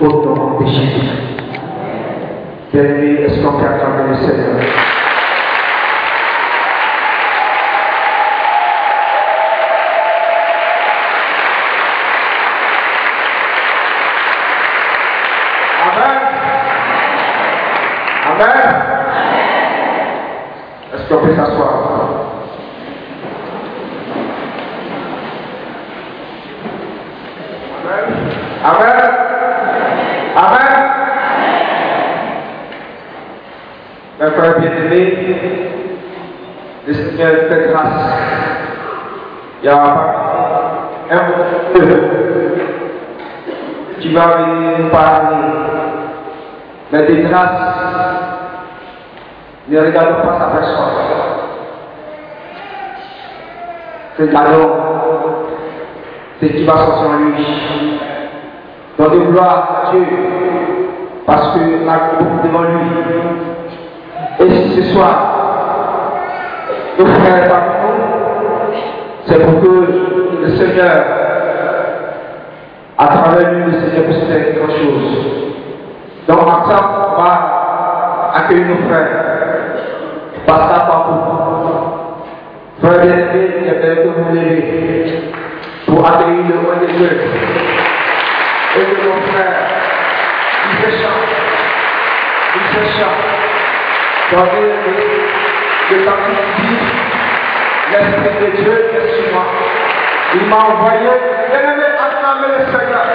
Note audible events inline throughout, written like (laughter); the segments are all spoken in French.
outro destino. Deve escopiar a cabeça. ya M2 qui va venir parmi les dégrâces. Ne regardons pas sa personne. Regardons ce qui va sortir en lui. Donnez gloire à Dieu parce que la coupe devant lui. Et si ce soir, c'est pour que le Seigneur, à travers lui, le Seigneur puisse faire quelque chose. Donc, Maxime va accueillir nos frères. Pascal Papou. Frère bien-aimé, j'aimerais que vous l'aider pour accueillir le roi de Dieu. Et que mon frère, il se chante. Il se chante. Dans le temps l'Esprit de Dieu est sur moi. Il m'a envoyé, bien-aimé, acclamer le Seigneur.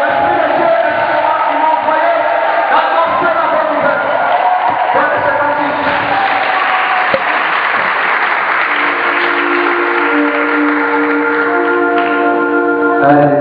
L'Esprit de Dieu est sur moi, il m'a envoyé. La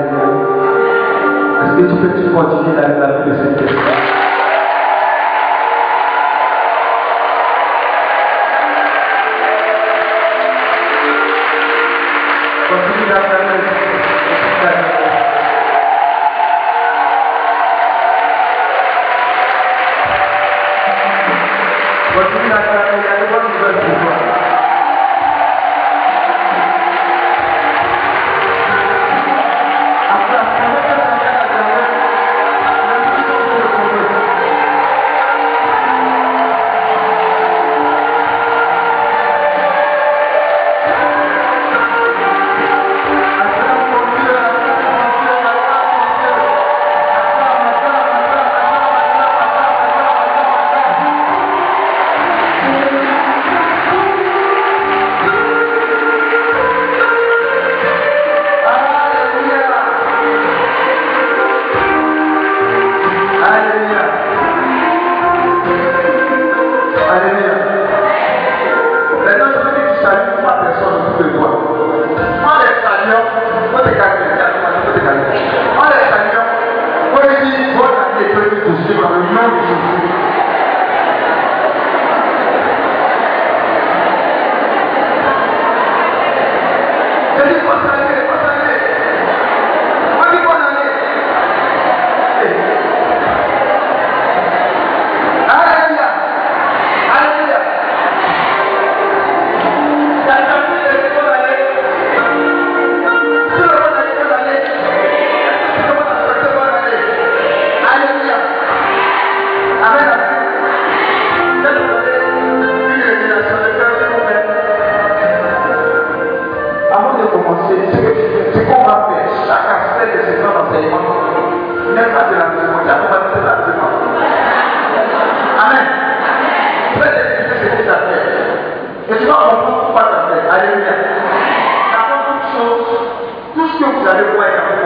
alikuwa inafanya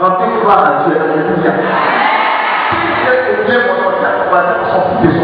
na a kwa anajua haleluya sisi ndio mmoja kwa sababu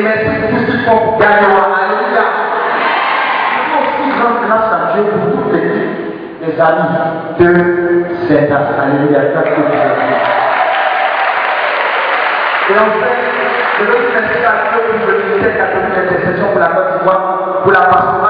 Amen. Alléluia. Nous aussi grande grâce à Dieu pour toutes les, les amis de cet Alléluia. Et en fait, je veux remercier à Dieu pour le ministère catholique d'intercession pour la bonne foi, pour la pastoral.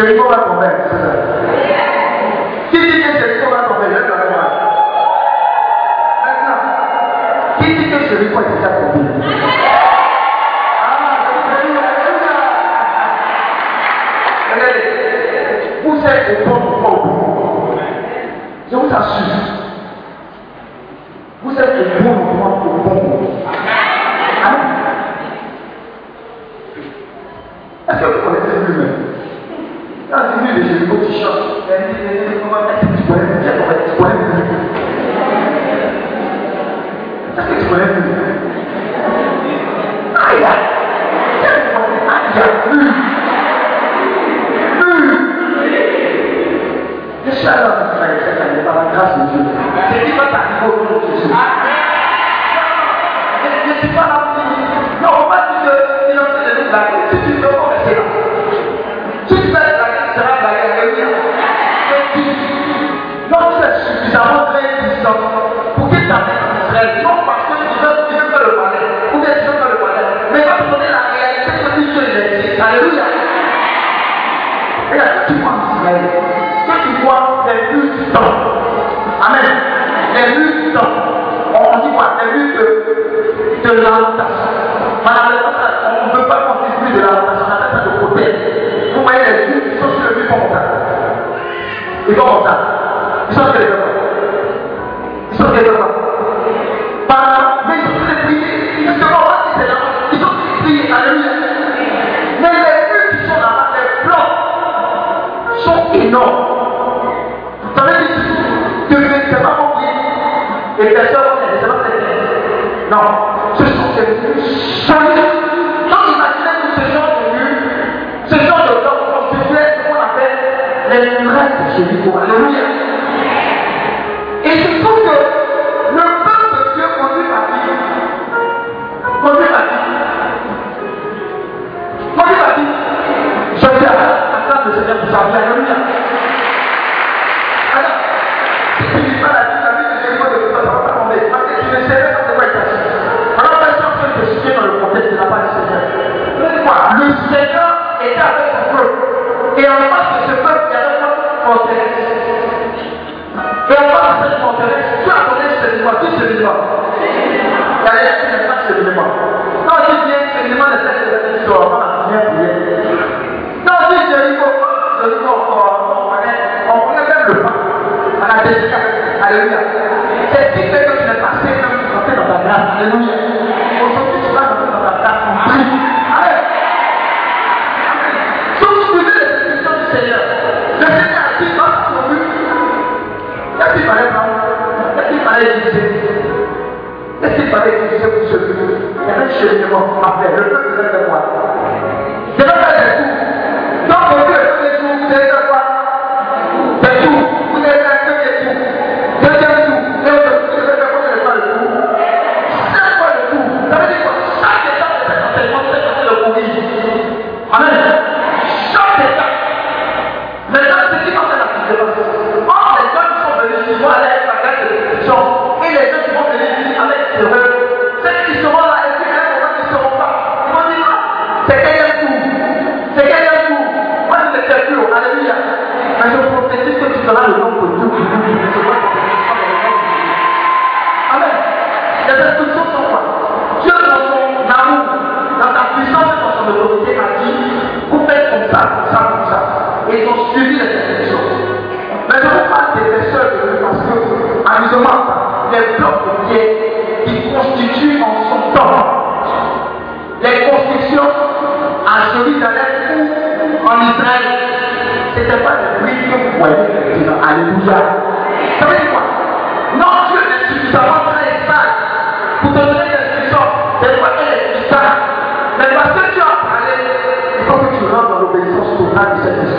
Usted no va a comer.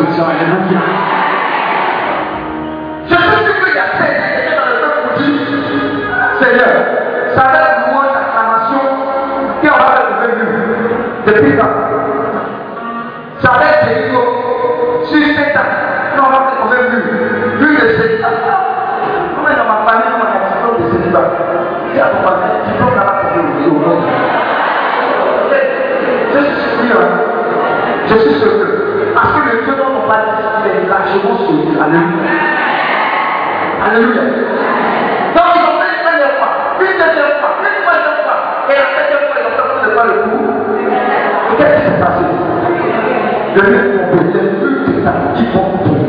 Zion. souvent se dire Alléluia. Alléluia. Donc ils ont fait une première fois, une deuxième fois, une troisième fois, et la septième fois, ils ont tenté de faire le coup. Qu'est-ce qui s'est passé? Le mec, on peut dire, eux, c'est ça, qui vont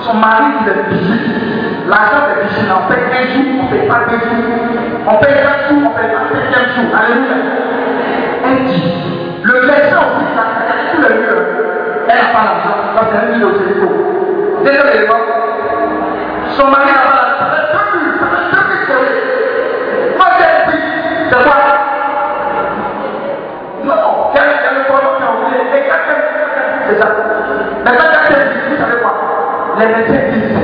Son mari qui est piscine, l'argent de piscine, on paye un jour, on ne paye pas deux jours, on paye un jour, on ne paye pas cinquième jour. Alléluia. Elle dit, le verset aussi, tout le mur. Elle n'a pas l'argent, parce qu'elle est au téléphone. Désolé, Son mari les médecins disent.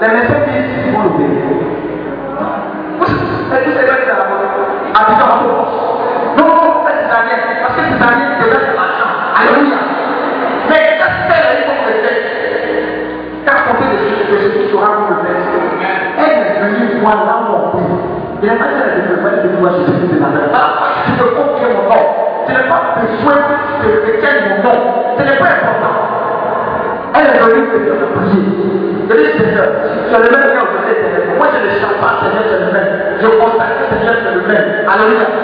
Les médecins disent qu'ils vont l'opérer. C'est tout ce que en. Non, non, c'est césarien. Parce que c'est l'argent. Alléluia. Mais quand tu fais les choses de quand de Jésus, tu auras. Elle est venue de me voir, de voir Jésus de la mère. Ah, tu ne confies mon nom. Tu n'es pas besoin de quelqu'un mon nom. Tu n'es pas égoïste, Seigneur, de prier. Je dis, Seigneur, tu as le même cœur que Seigneur. Moi, je ne chante pas, Seigneur, tu le même. Je constate que Seigneur, tu le même. Alléluia.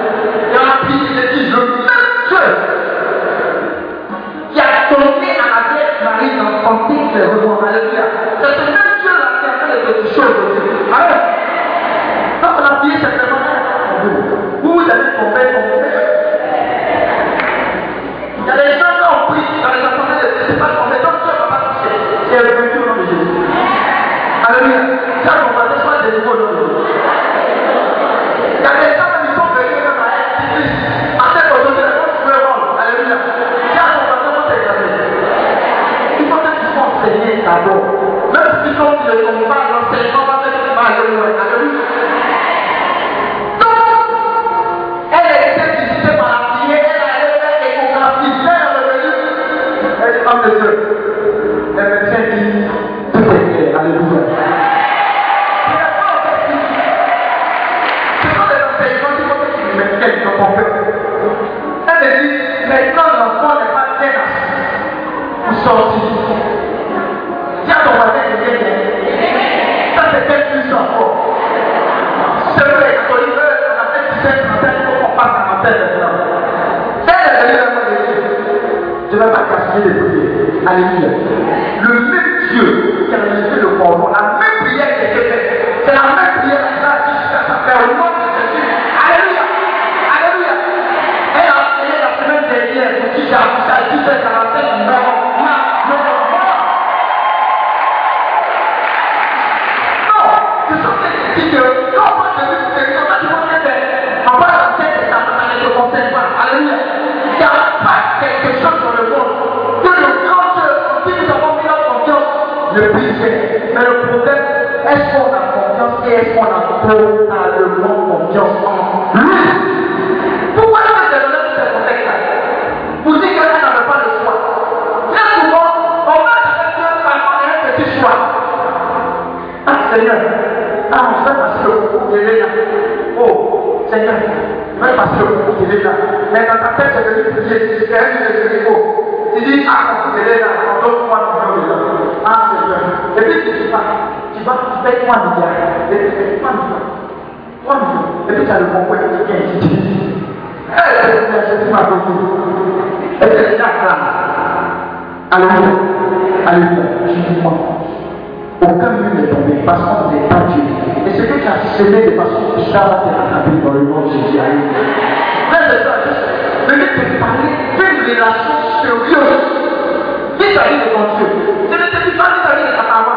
Alléluia. Je dis moi. Aucun mur n'est tombé parce qu'on n'est pas Dieu. Et ce que tu as semé de façon ça va te rattraper dans le nom de Jésus. Vais te parler d'une relation sérieuse. Vis-à-vis de ton Dieu. Je ne te dis pas vis-à-vis de ta paroisse.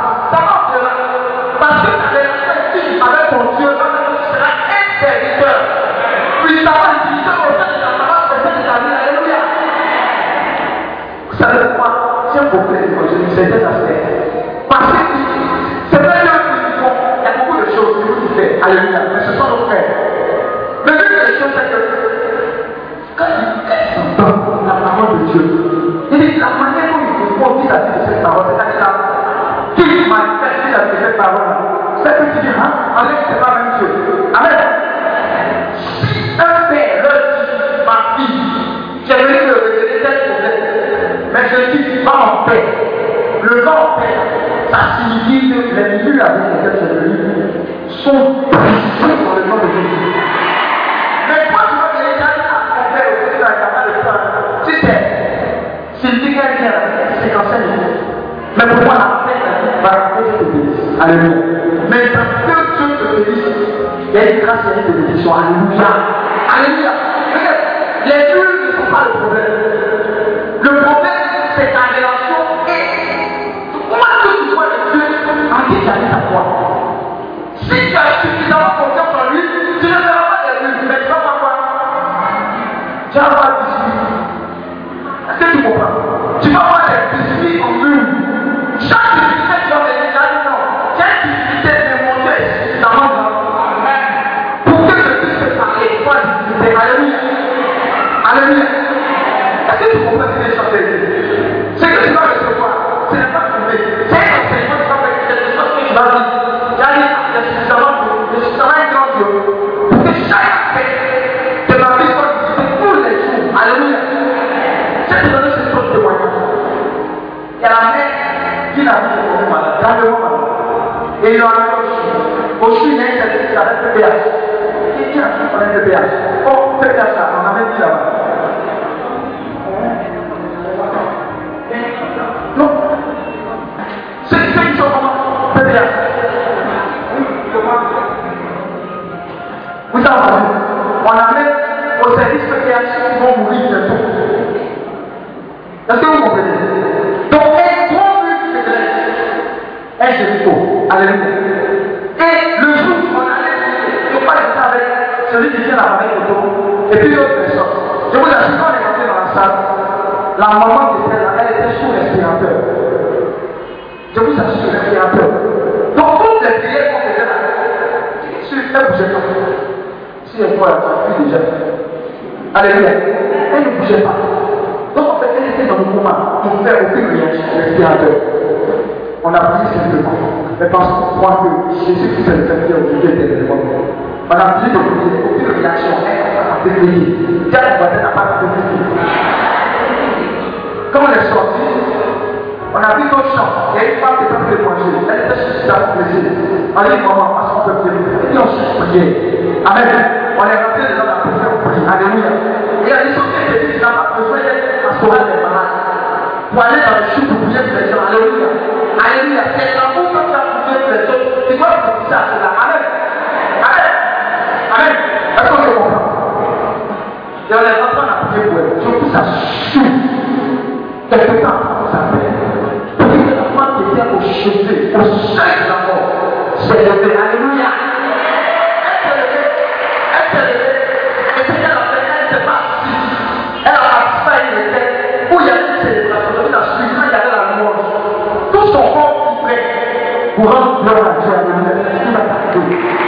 Mais ce sont nos frères. Mais l'une des choses, c'est que quand ils entendent la parole de Dieu, il dit la manière dont ils font vis-à-vis cette parole, c'est-à-dire là, qui manifeste vis-à-vis de cette parole, c'est que tu dis, hein, avec c'est pas la même chose. Amen. Si un père leur dit, ma fille, j'ai venu te révéler tel problème, mais je dis, va en paix. Le vent en paix, ça signifie que les murs avec lesquels c'est venu sont brisés dans le nom de Jésus. Mais toi, tu dire à ton père au Seigneur, capable de. Si c'est, quand Mais pour moi, la paix, va rappeler que te bénisse. Alléluia. Mais parce que Dieu te il y a une grâce et une. Alléluia. Alléluia. Et il a un aussi. Aussi, il y a une service qui s'appelle PPH. Qui dit un truc pour un PPH Oh, PPH là, on a même dit là-bas. Non. C'est une chose comment PPH. Vous On amène au service PPH qui vont mourir bientôt. Est-ce que vous comprenez? Donc, Alléluia. Et le jour où on allait, crois que j'étais avec celui qui tient la famille et puis l'autre personne. Je vous assure, quand on est rentré dans la salle, la maman qui était là, elle était sous respirateur. Je vous assure, respirateur. Donc, toutes les prières qu'on faisait là, sur elle ne bougeait pas. Si elle voit, elle a déjà. Alléluia. Elle ne bougeait pas. Donc en fait, elle était dans le moment pour faire aucune réaction respirateur. On a prié simplement. Mais parce qu'on croit que Jésus Christ est le Seigneur aujourd'hui éternellement. On a de prier, aucune réaction. Elle a fait prier. Diable n'a pas fait prier. Quand on est sorti, on a vu d'autres chants. Il y a une femme qui était de manger. Elle était suffisamment plaisir. On a dit, maman, parce qu'on peut prier. Et puis on s'est prié. Amen. On est rentré dans la prière, on prie. Alléluia. Et a des choses qui étaient dites, n'a pas besoin d'être pastoral des malades. Pour aller dans le chou pour prier pour les gens. Alléluia. Alléluia. C'est Tu dois profiter à cela. Amen. Amen. Amen. Est-ce qu'on se comprend Et on est dans la prière pour elle. Pousse à chou. Quelque temps, ça fait. Pour que la femme qui était au chevet, au seuil de la mort, s'est levée. Alléluia. Pour rendre gloire à Dieu. Alléluia. Il va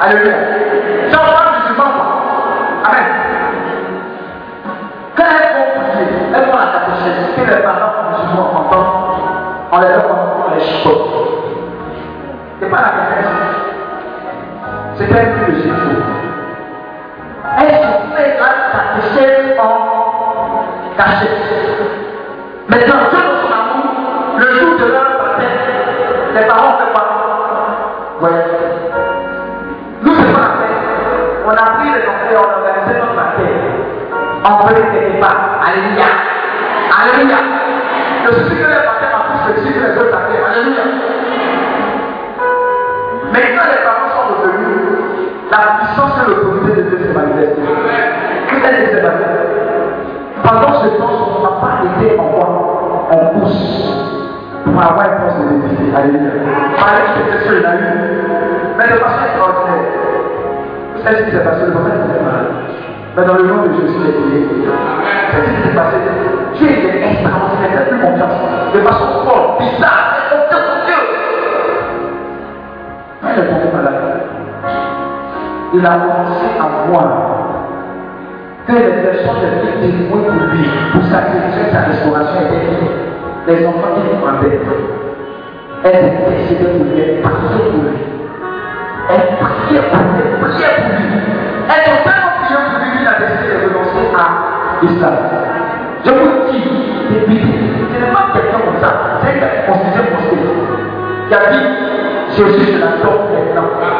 Alléluia. Pas musulmans. Amen. Quand elles vont prier, elles la les parents on les donne, on les chicote. C'est pas la catéchèse. C'est qu'elles prient le était en quoi En pousse. Pour avoir une force de défi. Alléluia. C'est ce qu'il a eu. Mais de façon extraordinaire. Vous savez ce qui s'est passé Le prophète. Mais dans le nom de Jésus, il est. C'est ce qui s'est passé? Dieu était extraordinaire, il n'a plus confiance. De façon folle, bizarre, c'est mon Dieu, Dieu. Quand il est tombé malade, il a commencé à voir que les témoins pour lui, pour sa guérison, sa restauration était. Les enfants qui prenaient, elles intercédaient pour lui, elles priaient pour lui. Elles priaient pour lui, elles priaient pour lui. Elles ont tellement prié pour lui qu'il a décidé de renoncer à l'islam. Je vous dis, depuis, ce n'est pas quelqu'un comme ça, c'est un considéré mosquée. Qui a dit, Jésus, je l'adore maintenant.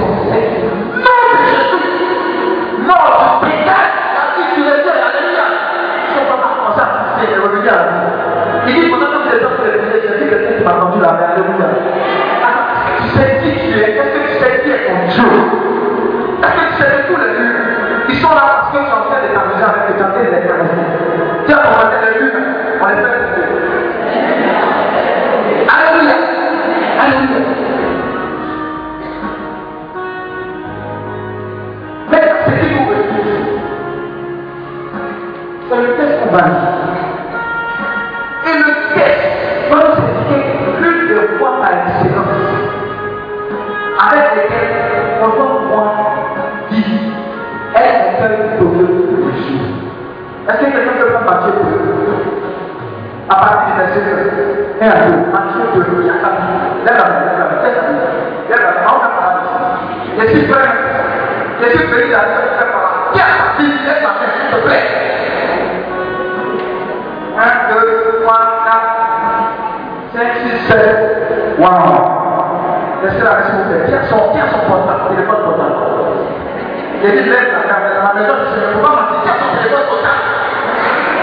vu quelqu'un qui m'a tendu la main. Alléluia. Tu sais qui tu es? Est-ce que tu sais qui est ton Dieu? Est-ce que tu sais que tous les lieux, ils sont là parce que tu es en train de t'amuser avec eux, tu es de les caresser. Tiens, on va faire les lieux, on les fait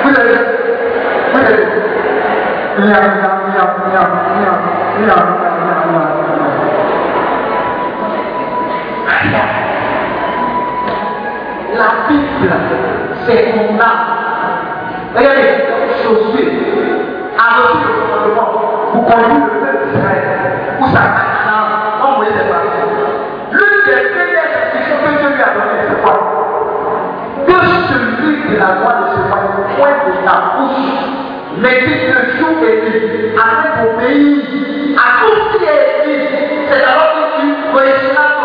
Vous avez Vous avez La Bible, c'est mon âme. Regardez, Josué a reçu le commandement pour conduire le peuple d'Israël, où sa Canaan, quand Moïse est parti. L'une des premières instructions que Dieu lui a données, c'est quoi? Que celui de la loi ne se fasse point de ta bouche, mais qui se trouve avec obéir à tout ce qui est écrit, c'est alors que tu réussiras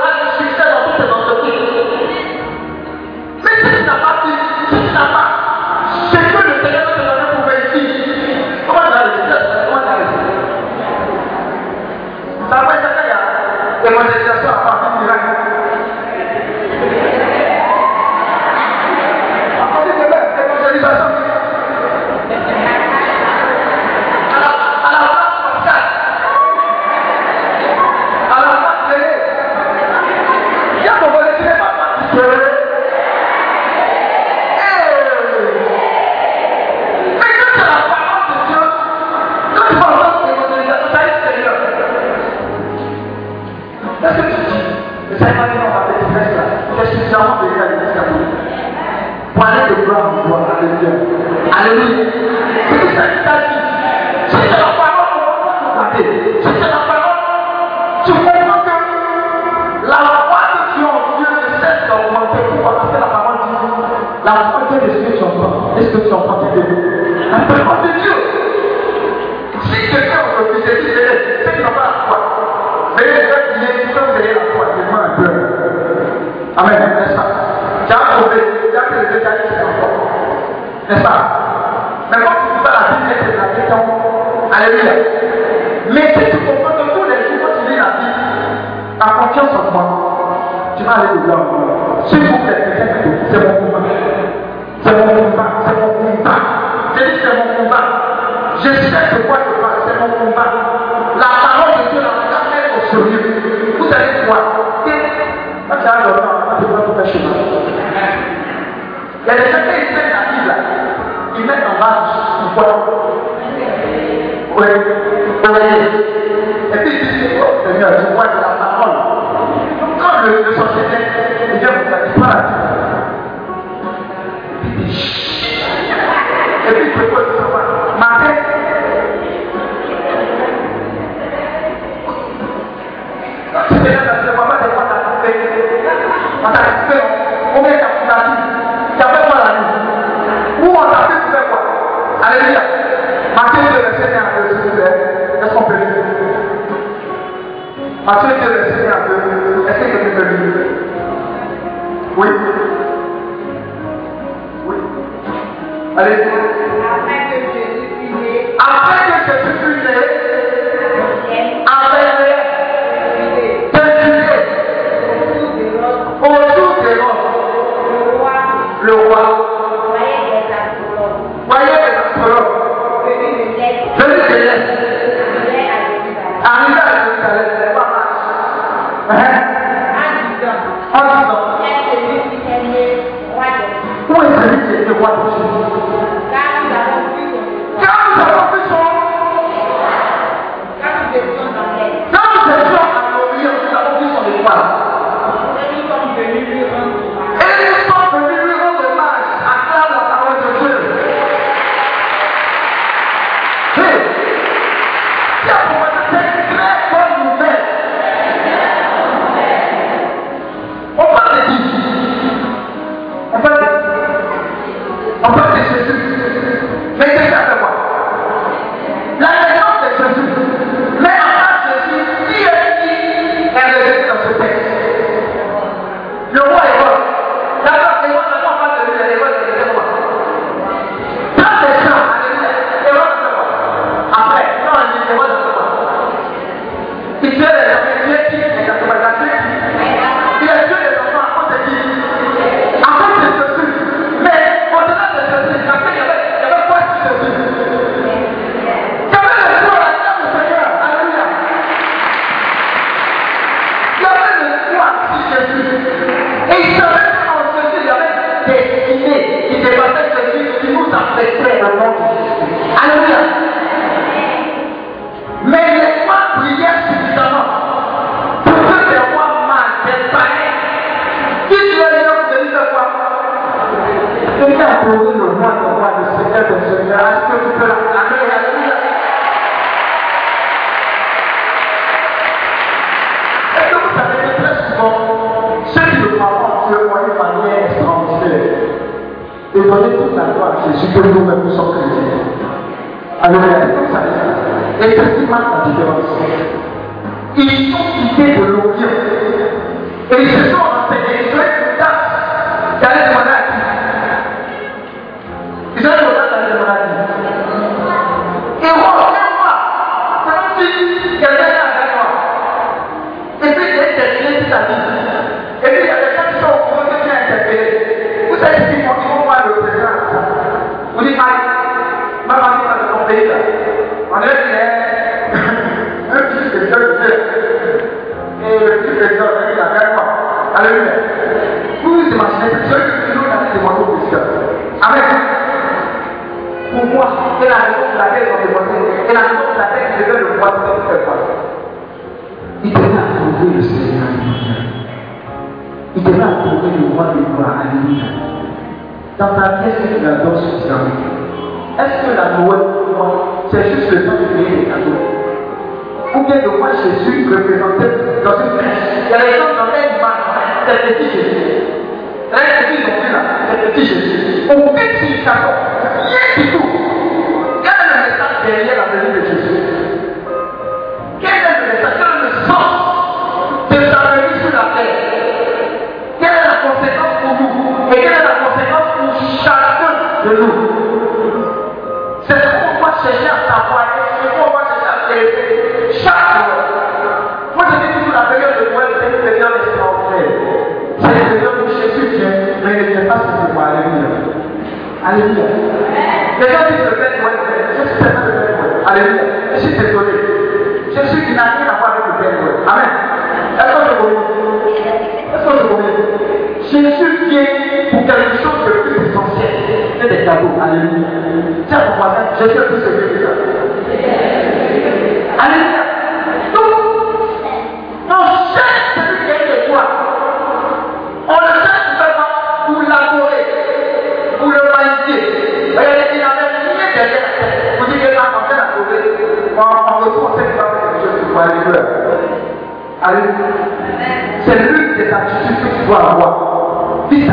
Il y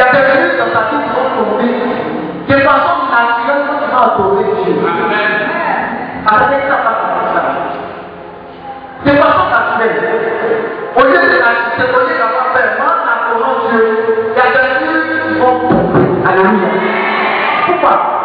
a des minutes dans ta vie qui vont tomber de façon naturelle que tu vas adorer Dieu. Avec ça, ça. De façon naturelle. Au lieu de l'assister, au lieu d'avoir fait mal en adorant Dieu, il y a des minutes qui vont tomber. Alléluia. Pourquoi?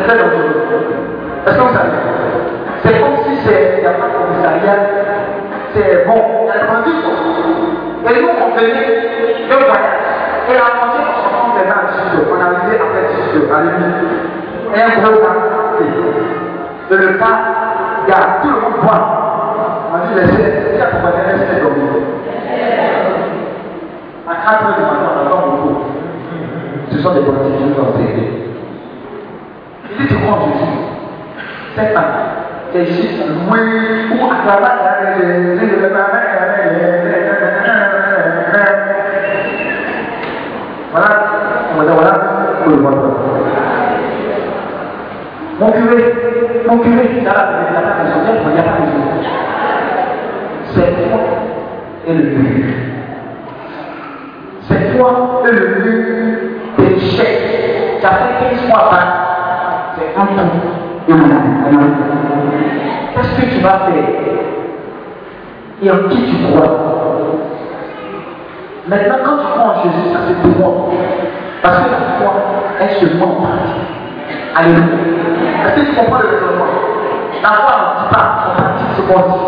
C'est très dangereux. Est-ce que C'est comme si c'est, il n'y a pas commissariat, c'est bon, a des bandits. quoi. Et nous, on venait de voyage. Et frontière, on maintenant à 10 On après 10 heures, à un gros le pas, il y a tout le monde voit. On dit, à dormir. À 4 heures du matin, on attend beaucoup. Ce sont des politiques qui nous ont dit, tu crois Jésus Cette ici, oui, ou à la Voilà, dire voilà, pour le voir. Mon curé, mon curé, il a pas besoin, il n'y a pas besoin. C'est toi et le but. C'est toi et le des chèques. Ça fait 15 mois pas. Mon âme. Qu'est-ce que tu vas faire Et en qui tu crois Maintenant, quand tu crois en Jésus, ça c'est pour moi. Parce que la foi est seulement en partie. Alléluia. Est-ce que tu comprends le raisonnement? La foi ne dit pas en partie ce qu'on dit.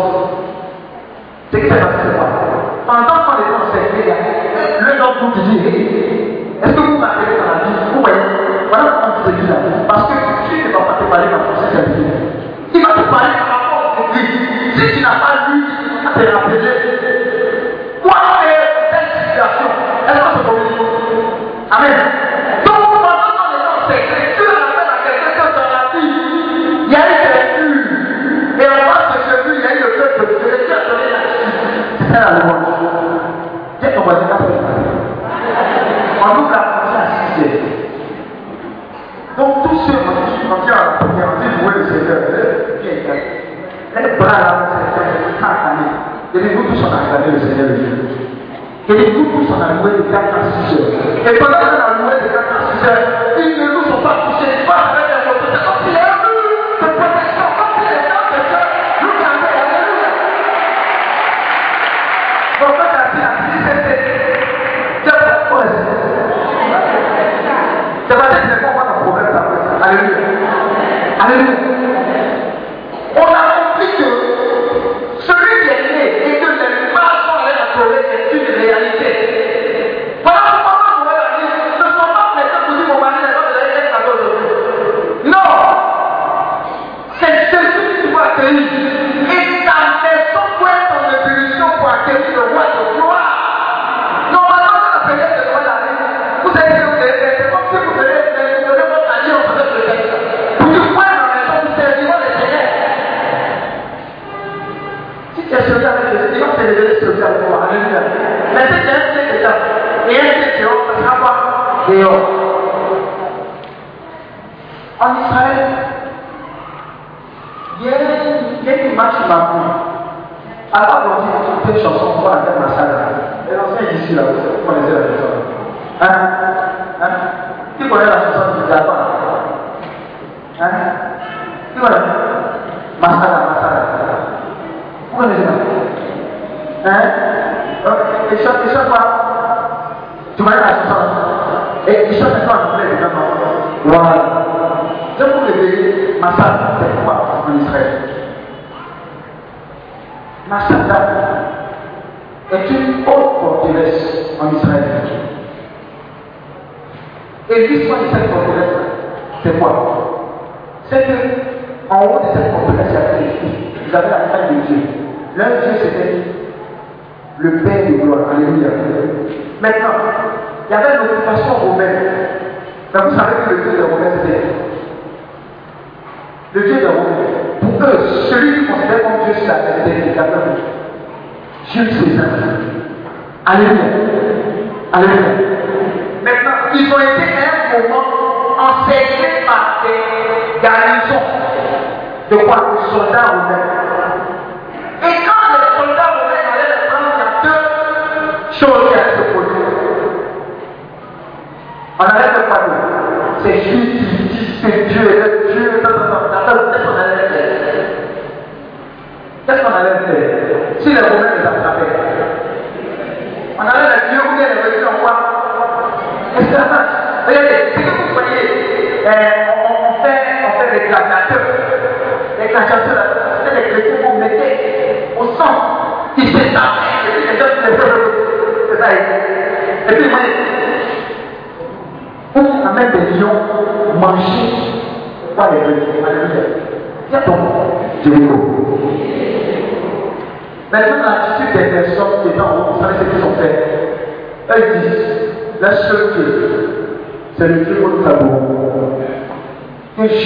C'est que c'est parce que quoi Pendant qu'on était en secret, le nom vous dit Est-ce que vous m'appelez dans la vie? Vous voyez? Voilà comment tu tu te rappeler. Quoi telle situation? Est-ce que c'est comme Amen. Donc, pendant secret, Dieu rappelle à quelqu'un que dans la vie, il y a eu des murs. Et face de ce mur, il y a le. Et tous, on a loué de 4 à 6 heures. Et pendant qu'on a de 4 à 6 heures, ils ne nous ont pas touchés, pas avec les motos. C'est comme a de comme. Alléluia. Donc, quand dit, c'est c'est. C'est pas dire que pas un problème, ça. Alléluia. Alléluia. Dehors. En Israël, il y a, il y a une image qui m'a plu. Alors, on dit une chanson pour la tête ma salle. Et l'ancien est ici, là, vous connaissez la chanson. Hein? Hein? Qui connaît la chanson du Gabon? Hein? Qui connaît? Masala, Masala. Vous connaissez pas? Hein? Et chante, et chante quoi? Tu connais la chanson? Et il chante maintenant en anglais, évidemment. Voilà. Je vous révéler Masala, c'est quoi en Israël? Masada est une haute forteresse en Israël. Et l'histoire de cette forteresse, c'est quoi C'est que en haut de cette forteresse, il y avait écrit, vous avez la taille de Dieu. L'un Dieu, c'était le Père de gloire. Alléluia. Maintenant, il y avait l'occupation romaine. Mais vous savez que le Dieu des Romains, c'était le Dieu des Romains. Pour eux, celui qui considère comme Dieu sur la terre, c'est Dieu César. Alléluia. Maintenant, ils ont été à un moment encerclés par des garnisons. De quoi?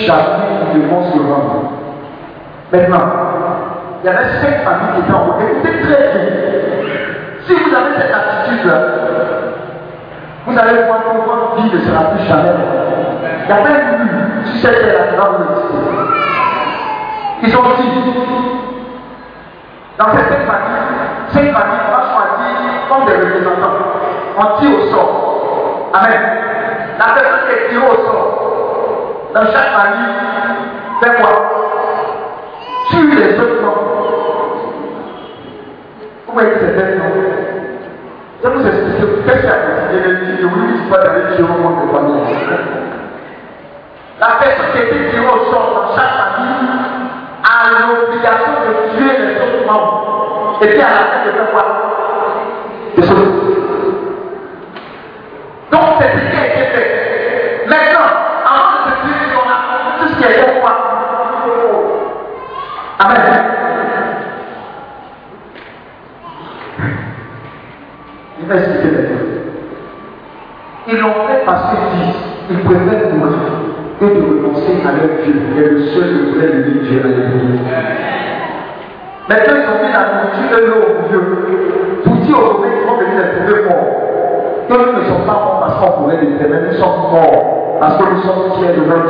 Jamais nous devons se. Maintenant, il y avait cinq familles qui étaient en haut. Écoutez très bien. Si vous avez cette attitude-là, vous allez voir que votre vie ne sera plus jamais. Il y avait une mue sur cette vous exister. Ils ont dit, dans certaines familles, cinq familles, on va choisir comme des représentants. On tire au sort. Amen. La personne qui est tirée au sort, dans chaque famille, fait quoi? Tue les autres. Vous voyez que c'est un nom. Je vous explique qu'est-ce qu'il y a de Je vous dis pas d'aller tuer au monde de famille. La personne qui était tirée au sort dans chaque famille a l'obligation de tuer les autres membres. Et puis à la nous sommes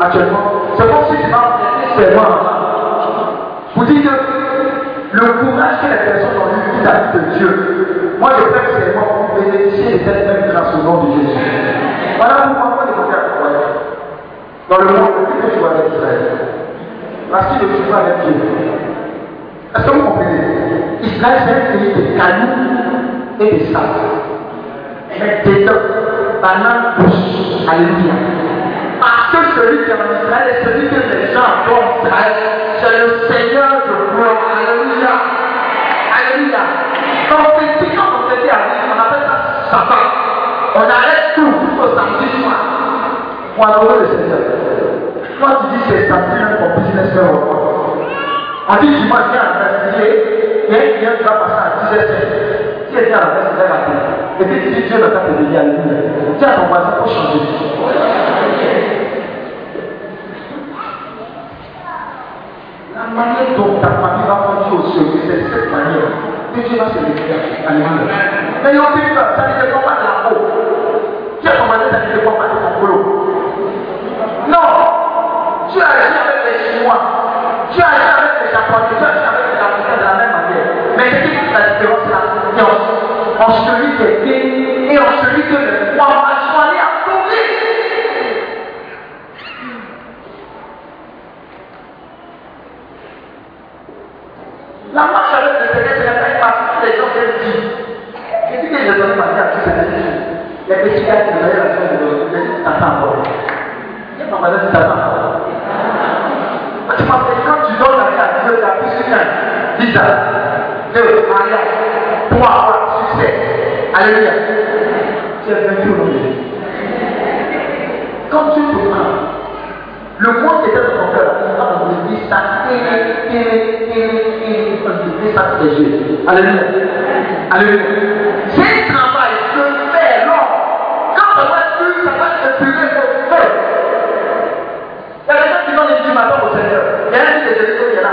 actuellement, c'est comme si tu Vous dites que le courage que les personnes ont eu vis-à-vis de Dieu, moi je fais serment pour bénéficier de cette même grâce au nom de Jésus. Voilà pourquoi moi je veux faire. Dans le monde, que je vois avec Israël, parce qu'il ne joue pas avec Dieu. Est-ce que vous comprenez? Israël, c'est un pays de cailloux et de sable. Mais dedans, banane bouche. Alléluia. Parce que celui qui est en Israël est celui que les gens adorent Israël. C'est le Seigneur de gloire. Alléluia. Alléluia. Donc, petit on arrête tout jusqu'au samedi soir pour adorer le Seigneur. Toi, tu dis c'est samedi même ton business fait. On dit dimanche, viens à messe, il y a un client qui à 10h. Si elle vient à la il va. Et puis tu dis Dieu va te bénir, alléluia. Dis à ton changer. Manière dont ta famille va conduire au ciel, c'est cette manière que Dieu va se lever. Alléluia. Mais il y a aucune ça ne dépend pas de la peau. Tu as commandé, ça ne dépend pas de ton boulot. Non. Tu as agi avec les Chinois. Tu as agi avec les Japonais. Tu as agi avec les Africains de la même manière. Mais ce qui fait la différence, c'est la confiance en celui qui est né et en celui que le roi a choisi à sauver. La marche avec le Seigneur, ce n'est pas une marche que les gens viennent dire. Je dis que je donne ma vie à tous ces petits. Les petits gars qui me veulent la chose de l'autre, je dis, t'attends encore. Il y a pas mal de t'attends encore. Tu m'appelles quand tu donnes la vie à Dieu, tu as plus qu'un. Visa, deux, mariage, trois, succès. Alléluia. Tu es vaincu au nom de. Quand tu te prends, le monde était dans ton cœur, il va dire ça, et, ça, Jésus. Alléluia. Alléluia. C'est un travail que fait l'homme. Quand on va plus, ça va se purger au feu. Il y a des gens qui du matin au Seigneur. Il y a un qui est là.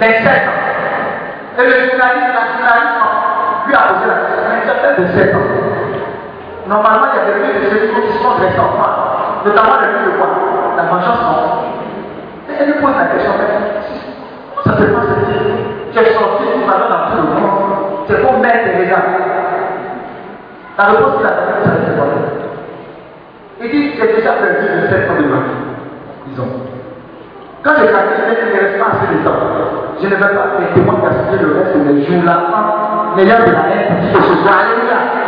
27 ans. Et le journaliste, la journaliste, lui a posé la question. Mais as fait 27 ans. Normalement, il y a des murs de sécurité qui sont restés en France, notamment le mur de quoi? La vengeance non. Mais elle lui pose la question, mais ça se passe? Tu es sorti, tu m'as dans tout le monde. C'est pour mettre les. La réponse qu'il a donnée, c'est quoi il dit, j'ai déjà perdu de 7 ans de ma vie. Disons. Quand calculé, il ne pas assez de temps. Je ne vais pas effectivement gaspiller le reste de mes jours là en ayant de la haine pour ce soit. Alléluia.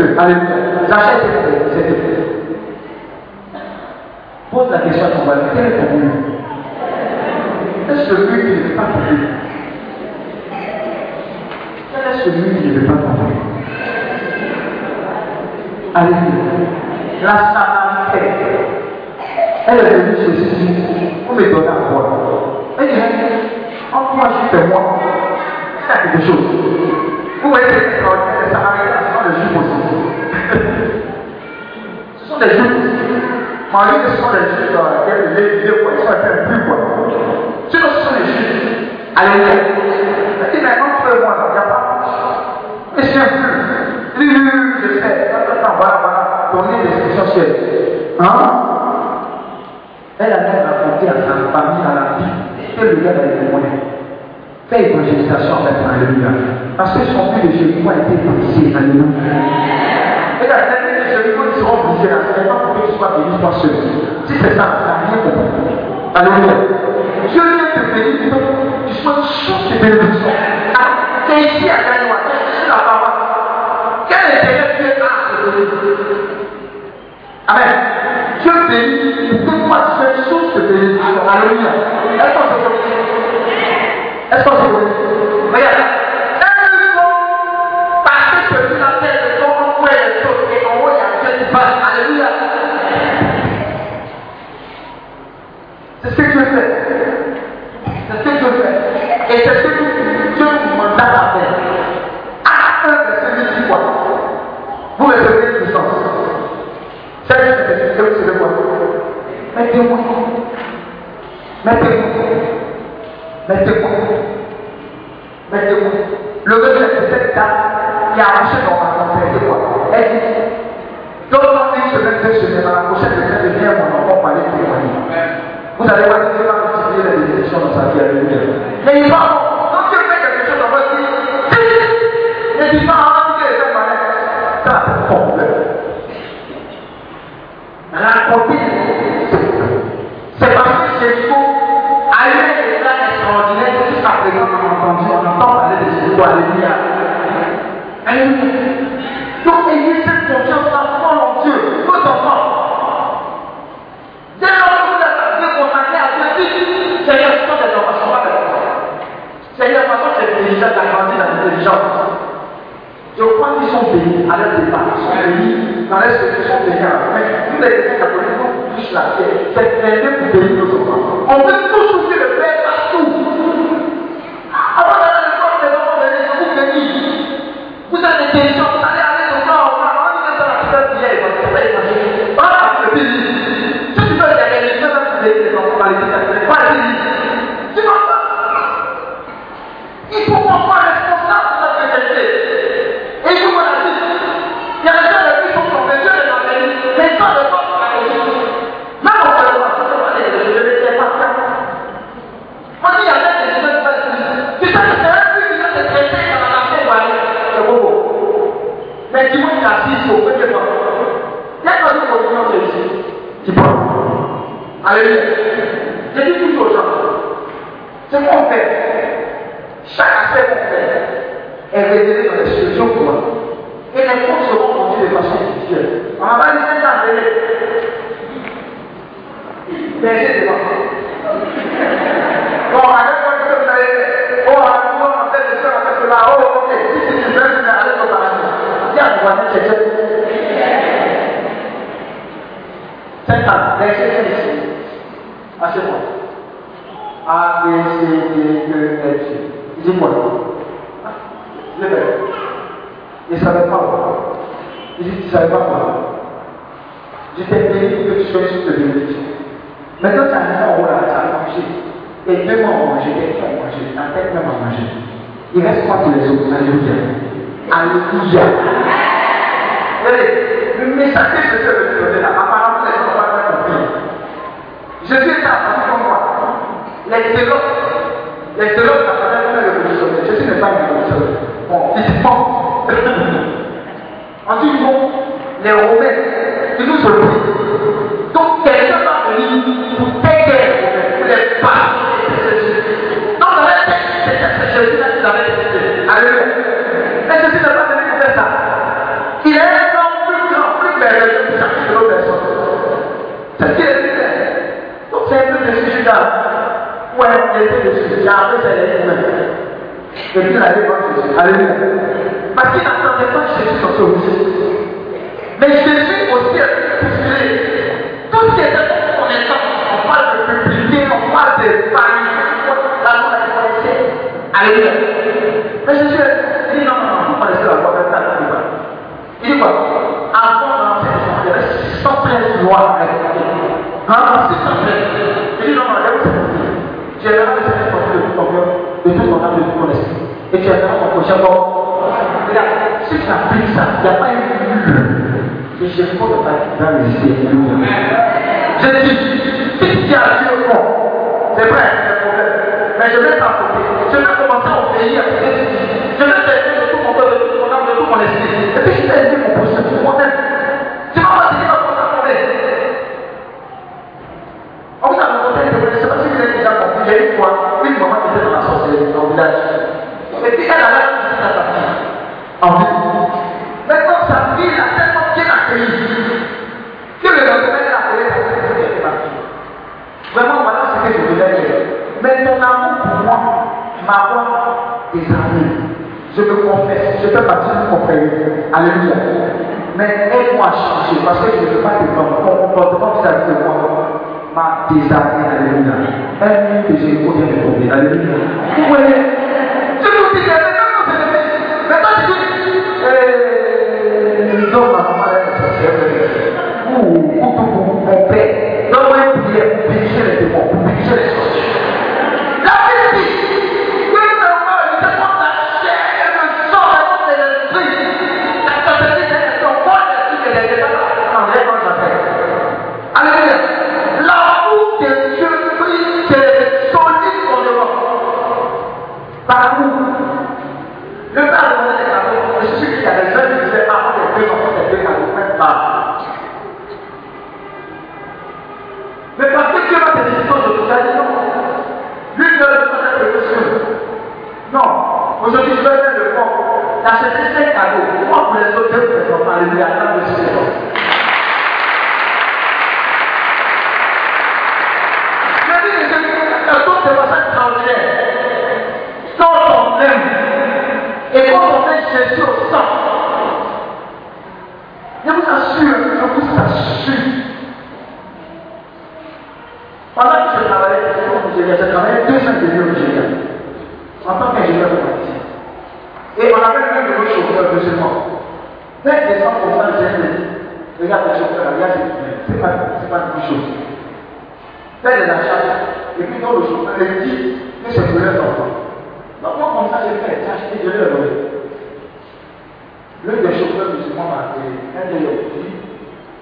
feu. J'achète cette feu. Pose la question à ton voisin, quel est ton problème Quel est celui qui ne veut pas tomber Quel est celui qui ne veut pas tomber Allez, la samaritaine, elle est que Jéricho a été brisé. Alléluia. Et la dernière de Jéricho seront brisés. Ce n'est pas pour que tu sois béni, toi. Si c'est ça, tu n'as rien compris. Alléluia. Dieu vient te bénir, tu sois une source de bénédiction. C'est la À voisin, c'est ça. C'est ça. Verset 6. Asseyez-moi. A, B, C, D, E, F, G. Dis-moi. Le père. Il ne savait pas dit, tu ne savais pas moi. J'étais béni pour que tu sois sur de bénédiction. Maintenant, tu as arrivé en haut là, tu as mangé. Et même à manger, ta tête même à manger. Il reste quoi pour les autres Alléluia. Alléluia. Regardez, le message que vais vous donner là, apparemment, les gens n'ont pas compris. Jésus est apparu comme quoi Les zélotes, les zélotes n'appartiennent pas à la révolution. Jésus n'est pas une révolution. Bon, physiquement. En dit non, les Romains, ils nous pris. Donc, quelqu'un va venir pour les Romains, pour les battre. Donc, dans la tête, c'est Jésus qui l'avait décidé. Alléluia. Mais Jésus n'est pas venu pour faire ça. Il est un homme plus grand, plus merveilleux que chacune de nos personnes. C'est ce qu'il est dit. Donc, c'est un peu de ce sujet-là. Était de ce sujet-là. Après, c'est les Romains. Et puis, la défense de. Alléluia. Parce qu'il n'attendait pas Jésus sur ce rocher. Mais Jésus aussi a postulé. Tout ce qui était pour connaissance, on parle de publicité, on parle de famille, la loi la connaissait. Alléluia. Mais Jésus dit non, non, non, vous connaissez la loi, dit quoi Il dit quoi? Avant de gens, il y avait 613 lois à respecter. Hein 613. Il dit non, non, regarde, c'est pour Tu es là, c'est pour de tout ton cœur, de tout ton âme, de tout ton esprit. Et tu là, ton prochain corps. Regarde, si tu appliques ça, il n'y a pas une mule. Et je crois que ça va résister. Je dis, si tu as Dieu au fond, c'est vrai, c'est le problème. Mais je vais côté. Je vais commencer à obéir à. Je vais t'aider de tout mon cœur, de tout mon âme, de tout mon esprit. Et puis je prochain, tout mon aide. Tu vas pas dire comment ça tomber. On vous a raconté, je ne sais pas si vous avez a une maman était dans la sorcellerie, dans le village. Et puis elle allait visiter sa fille. En ville. Maintenant, sa fille l'a tellement bien accueillie que le lendemain, elle a appelé sa fille pour qu'elle partie. Vraiment, voilà ce que je voulais dire. Mais ton amour pour moi des années. Je me confesse, je fais partie de mon frère. Alléluia. Mais aide-moi à changer parce que je ne veux pas prendre. Mon comportement vis-à-vis de moi m'a désarmé. Alléluia. Un mur que j'ai vient de tomber. Alléluia. Vous voyez Je vous dis, mais non, Je faire le fond. D'acheter ces cadeaux. Moi, pour les autres, je vous présente. Alléluia. Dans le Seigneur. Je les amis, un de on aime, et quand on fait Jésus au sang, je vous assure, je vous assure. Pendant que je travaillais j'ai travaillé deux ans de vie au en tant qu'ingénieur. Et on avait même de nos chauffeurs, deuxièmement. Dès décembre, on va le regarde le chauffeur, regarde, c'est pas, c'est pas une chose. Fais des achats, et puis dans le chauffeur, il dit que c'est pour leurs enfants. Donc moi, comme ça, j'ai fait, j'ai acheté, je l'ai donné. L'un des chauffeurs musulmans m'a appelé, un des dit,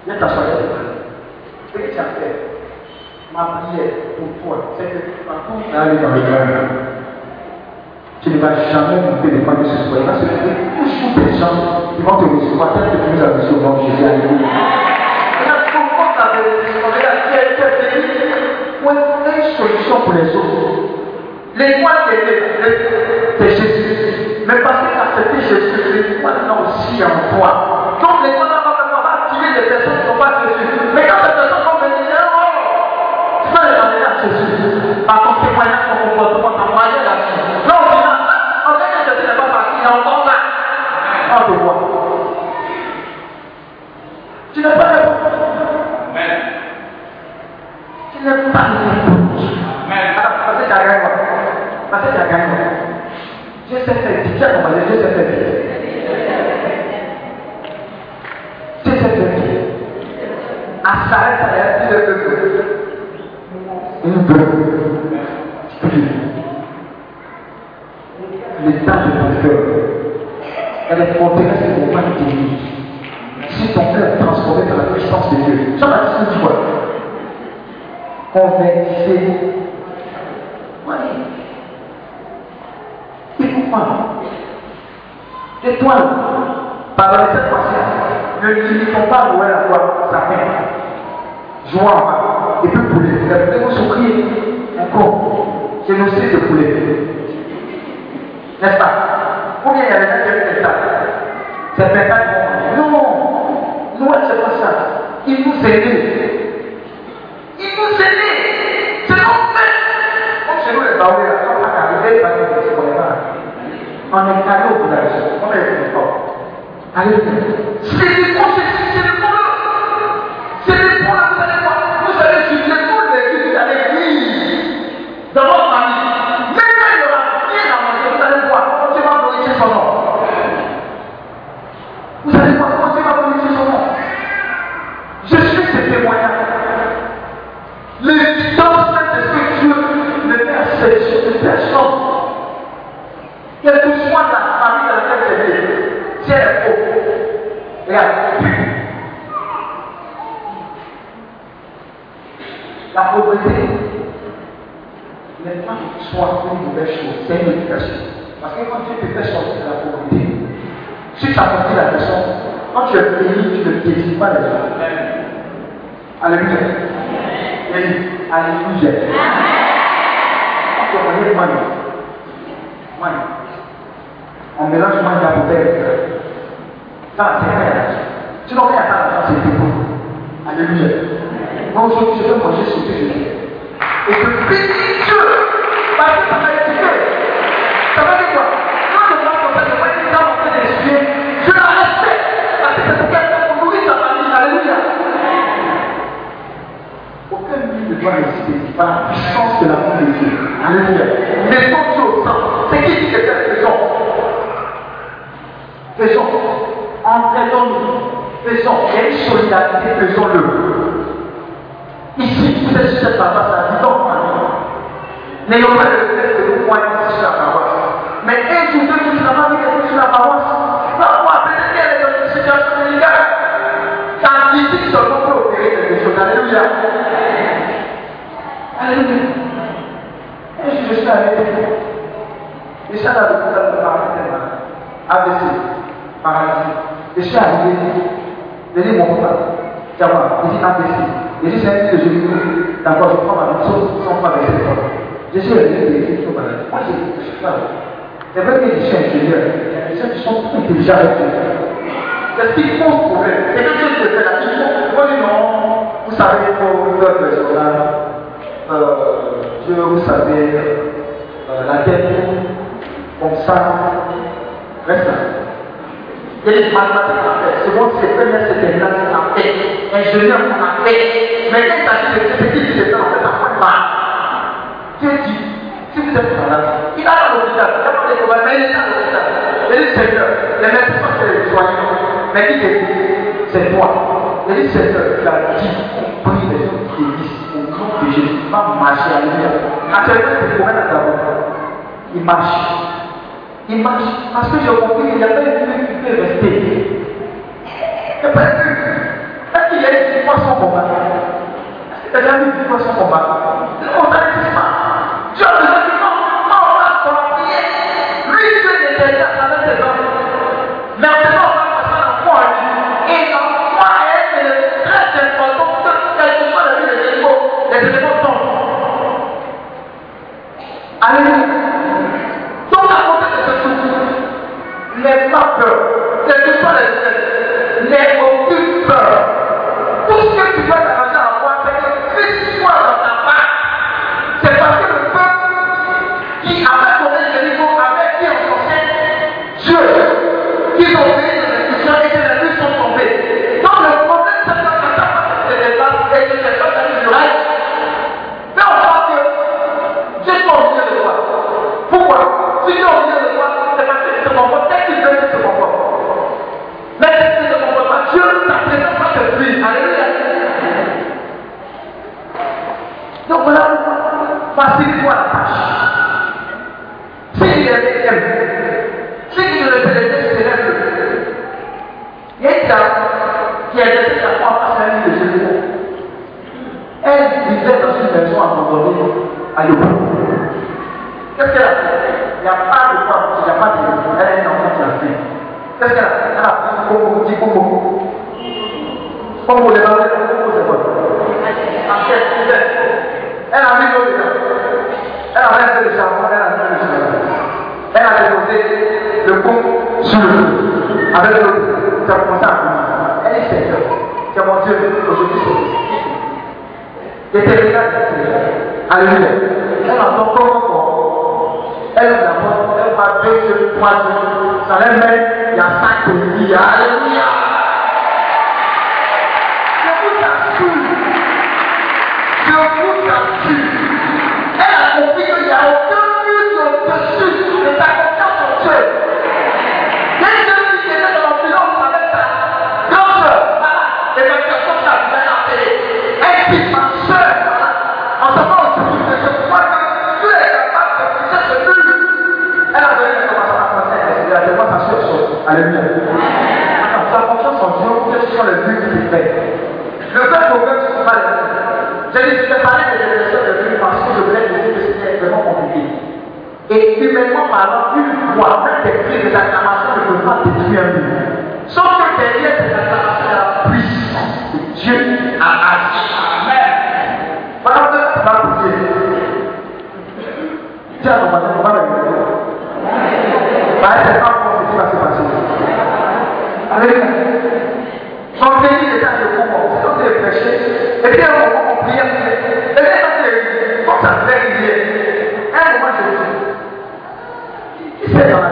viens t'asseoir sur le Ce que tu as fait, ma prière pour toi, c'est que tu le cœur, tu ne vas jamais monter devant que ce soit. Il va se trouver toujours des gens qui vont te recevoir tel que tu nous as reçu au nom de Jésus. Alléluia. Une solution pour les autres. Les mois c'est Jésus. Mais parce que tu as accepté Jésus, les mois sont aussi en toi. Donc les mois là va attirer des personnes vite. Tu as compris, je sais faire vite. Je sais faire vite. À s'arrêter, ça y a plus de peu. Une deux. L'état de ton cœur. Elle est fondée sur ton pas de Si ton cœur est transformé par la puissance de Dieu. Jean-Baptiste dit quoi Convertissez. Voyez. Écoute-moi. Tais-toi. Pardonnez cette fois-ci. Ne l'utilisons pas Noël à main. Jouons en bas. Et puis poulet. Vous allez vous souffrir encore. C'est nos de poulet. N'est-ce pas? Ou bien il y a les gens qui aiment ça? C'est pas Non. Noël, c'est pas ça. Il nous aide. Comme chez nous, les baoulés, là, quand on a arrivé, parce que c'est pour les On est allé au village. On est venu fort. Allez, c'est des processus, c'est des Quelle que soit la famille dans laquelle c'est né, si elle est faux, regarde, la pauvreté n'est pas soit une mauvaise chose, c'est une éducation. Parce que quand Dieu te fait sortir de la pauvreté, si tu as compris la leçon, quand tu es béni, tu ne piétines pas les gens. Alléluia. Alléluia. Tu le money, money, on mélange à bouteille. Ça, c'est rien. Tu n'as rien à faire, c'est. Alléluia. Moi aujourd'hui, je veux manger ce que je. Et je bénis Dieu. Parce que ça m'a. Ça veut dire quoi Quand je vois comme ça, je vois je la respecte. Parce que c'est pour quelqu'un pour nourrir sa famille. Alléluia. Aucun lui ne doit par la puissance de l'amour de Dieu. Alléluia. Mais ton Dieu c'est qui Faisons. Entraînons-nous. Faisons. Solidarité, faisons-le? Ici, êtes sur cette paroisse, ça dit donc, N'ayons pas le fait que nous croyons sur la paroisse. Mais un jour, deux jours, chose sur la paroisse. Parfois, peut-être qu'elle est dans une situation. Ta visite seulement peut opérer quelque chose. Alléluia. Alléluia. Jour, je suis arrivé. Et ça, là, beaucoup de parler tellement. ABC, paralysie. Je suis arrivé. Je dis, mon papa, tiens moi, il dit ABC. Je dis, c'est un petit. D'accord, je prends ma sans pas les Je suis resté des filles sur ma Moi, je suis pas. C'est vrai que je suis ingénieur. Les gens qui sont plus intelligents avec Dieu. C'est ce qui pose problème. C'est quelque chose fait là. Il faut, moi, dis non. Vous savez, pour le personnel, euh, Dieu, vous savez, euh, la tête, comme ça, reste là. Il y a des mathématiques à faire. Seconde, c'est c'est terminale, c'est à faire. Ingénieur, on a fait. Mais quand qui dit c'est ça, en fait, ça prend mal. Dieu dit, si vous êtes malade, il a à l'hôpital, il a pas de problème, mais il est à l'hôpital. Il dit, Seigneur, les médecins, c'est les soignants. Mais te dit? C'est toi. Il dit, Seigneur, tu as dit, on prie les guérissent au nom de Jésus. Il marcher à. Actuellement, ta Il marche. Il marche. Parce que j'ai compris qu'il n'y a pas une vie qui peut rester. A pas une Est-ce qu'il y a une fois sans combat Est-ce qu'il y a une fois sans combat On dit pas. Dieu a besoin du temps. On va sortir. Lui, Dieu était là avec ses hommes. Maintenant, peur. Quelles pourquoi facilite-toi la tâche. Si il est deuxième, si il est le célèbre, il y a une dame qui a laissé à l'île de Jésus. Elle vivait dans une maison abandonnée à. Qu'est-ce qu'elle a fait? Il n'y a pas de quoi, il n'y a pas de. Elle est un enfant qui a fait. Qu'est-ce qu'elle a fait? Elle a les c'est quoi? Elle a mis l'eau. Elle a resté le charbon, elle a mis le charbon. Elle a déposé le pont sur le. Avec l'eau, ça à. Elle est Seigneur. C'est mon Dieu, aujourd'hui c'est L'éternel Alléluia. Elle entend comme encore. Elle ouvre la porte, elle va deux yeux, trois yeux. Ça lève même, il y a cinq pays. Alléluia. Je vais parler des élections de buts parce que je voulais te dire que c'était vraiment compliqué. Et humainement parlant, une voix, même des cris des acclamations ne peuvent pas détruire un dans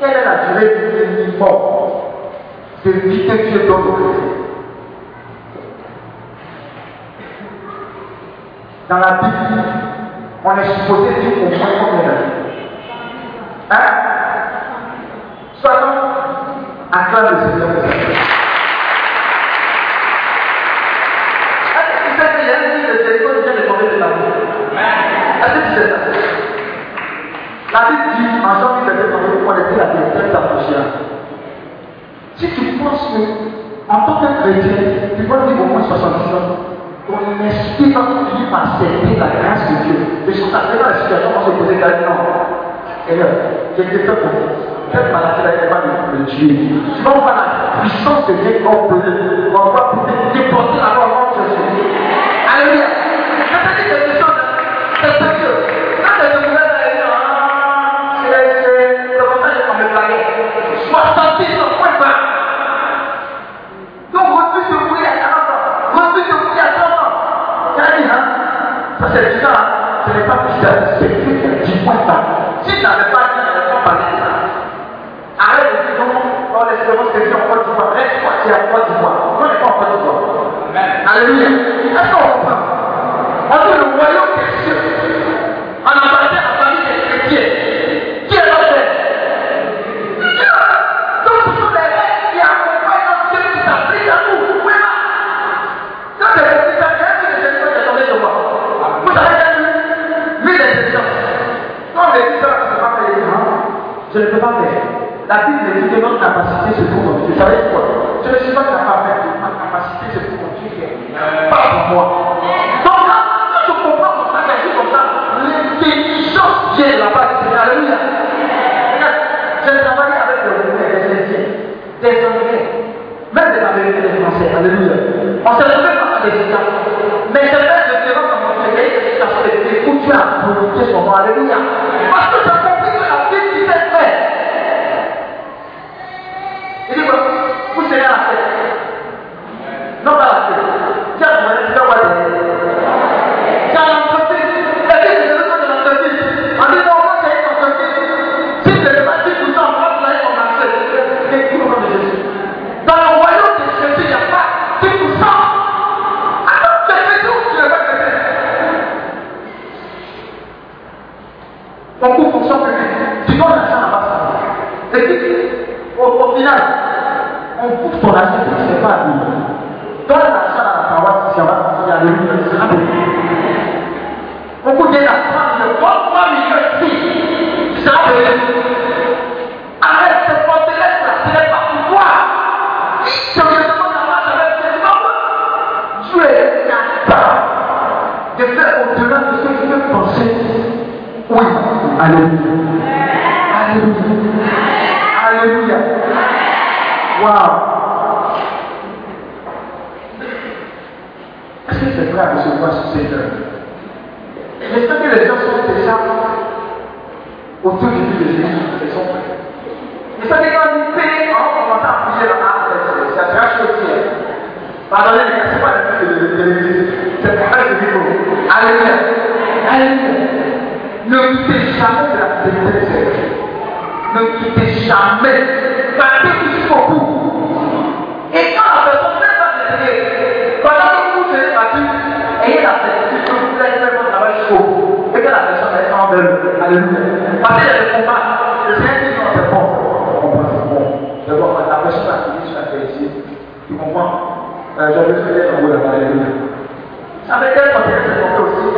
Quelle est la durée du minimum de vie que Dieu Dans la Bible, on est supposé vivre au moins combien d'années Hein Soyons acclame le Seigneur pour ça. Est-ce que tu sais qu'il y a une ville de Jéricho qui vient de tomber de la vie Est-ce que tu sais ça La Bible dit en janvier verset 32 qu'on était la détruite s'approchera. Si tu penses que, en tant que chrétien, tu dois vivre au moins 70 ans, ton esprit va finir par accepter la grâce de Dieu. Mais je t'assure dans la situation, on se posait la question, non. Seigneur, j'ai été fait confiance. Cette maladie là, elle va me me tuer. Tu vas voir la puissance de Dieu opérée. On va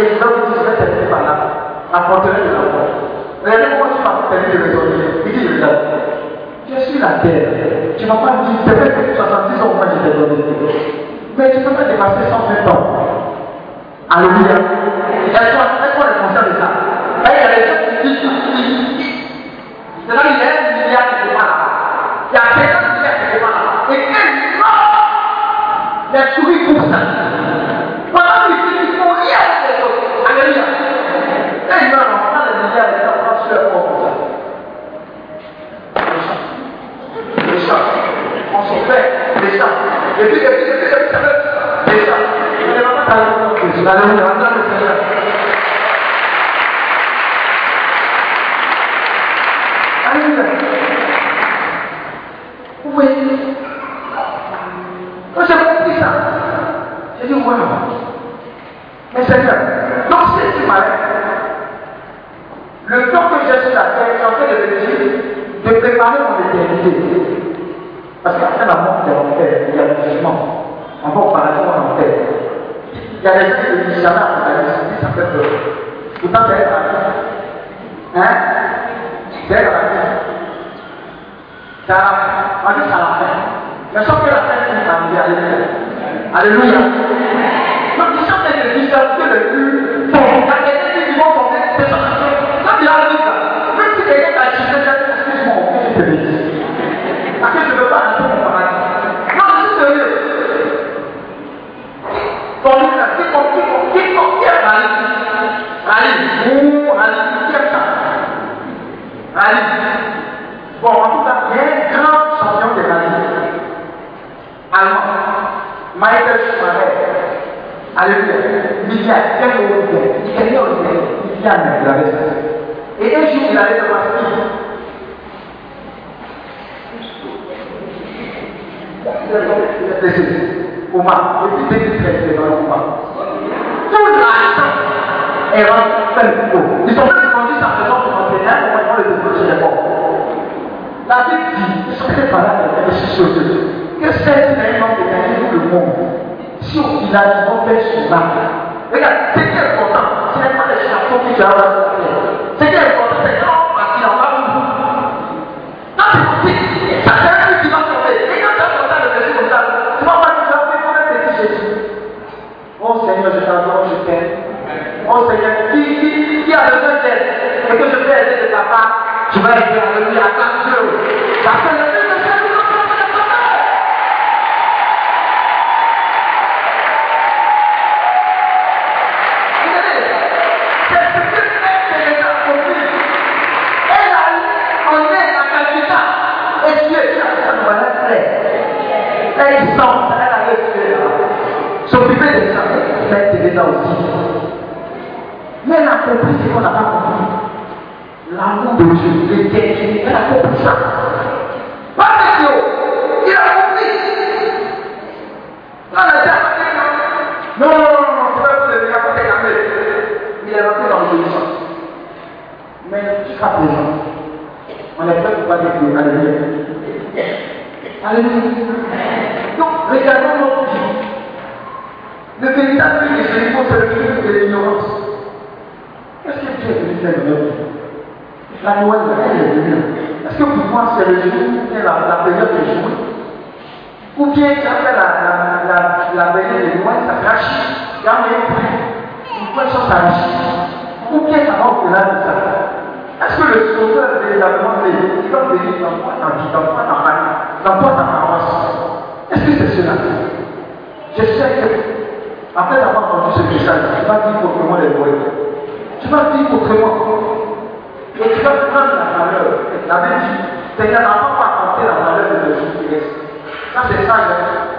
expérience serait terminée par là, apporterait de la mort. Regardez comment tu vas terminer de raisonner. Il dit, regarde, je suis la terre. Tu ne vas pas dire, c'est vrai que 70 ans, on va dire raisonner. Mais tu ne peux pas dépasser 120 ans. Alléluia. Et Est-ce qu'on est conscient de ça bah, Il y a des gens qui disent, c'est là qu'il y a un milliard de dollars. Il y a 50 milliards de dollars. Et un milliard, il y a oh, souris pour ça. Decide, decide, decide, decide. Decide, decide, decide. Nosotros hacemos la de Aleluya. Ticaret, gel Yahudi, İçeriye Yahudi, İslam de bahsediyor? Umat, bu bir tek bir umat. Tout est rentré dans Ils sont pas à pour le de. La Bible dit, ils sont très malades de ces. Que c'est un homme de tout le monde si on finalise, on perd son âme. Regarde, ce qui est important, ce n'est pas les chansons qui te rendent Ce qui est important, c'est quand on c'est qui va tu tu vas pas un petit Jésus. Oh Seigneur, je t'adore, je. Oh Seigneur, qui, a besoin et que je aider de ta part, à lui à ta Dieu. Je sais que, après avoir entendu ce message, tu vas vivre autrement les moyens. Tu vas vivre autrement. Et tu vas prendre la valeur. La Bible dit, Seigneur n'a pas compter la valeur de nos qui restent. Ça, c'est ça. Hein.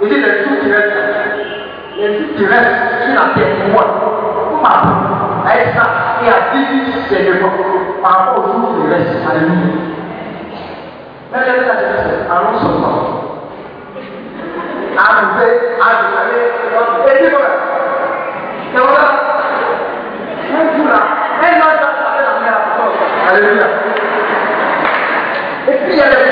Il dit les jours qui restent. Les jours qui restent sur la terre pour moi. Pour m'apprendre à être ça et à vivre sérieusement par rapport aux jours qui restent. Alléluia. Mais gars, allons seulement. Arriver à déclarer. Et puis voilà. Et voilà. Un jour là, un an Alléluia. Et puis il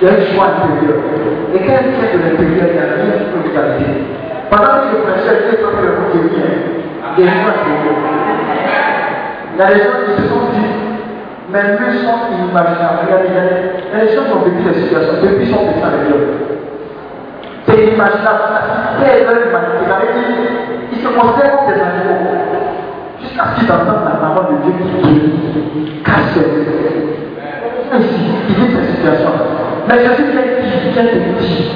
il y a une joie intérieure. Et quand elle vient de l'intérieur, il y a rien qui peut vous. Pendant que je prêchais, Dieu est en train de vous guérir. Il y a une joie intérieure. Il y a des gens qui se sont dit, mais lui sont inimaginables. Regardez, il y a des gens qui ont vécu des situations depuis son petit avec Dieu. C'est inimaginable. C'est leur humanité. Ils se considèrent comme des animaux. Jusqu'à ce qu'ils entendent la parole de Dieu qui casse Ici, il vit cette situation. Mais Jésus vient te dire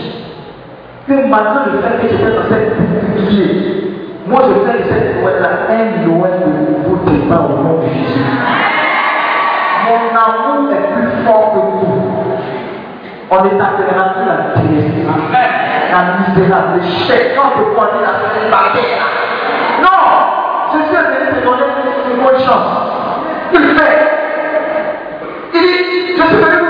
que maintenant le fait que j'étais dans cette moi je fais de cette Noël-là un Noël de nouveau au nom de Jésus. Mon amour est plus fort que tout. On est appellera plus la déesse, la misérable, le quand peut dire la célibataire. Non! Jésus est venu te donner une bonne chance. Il fait. Il dit, je suis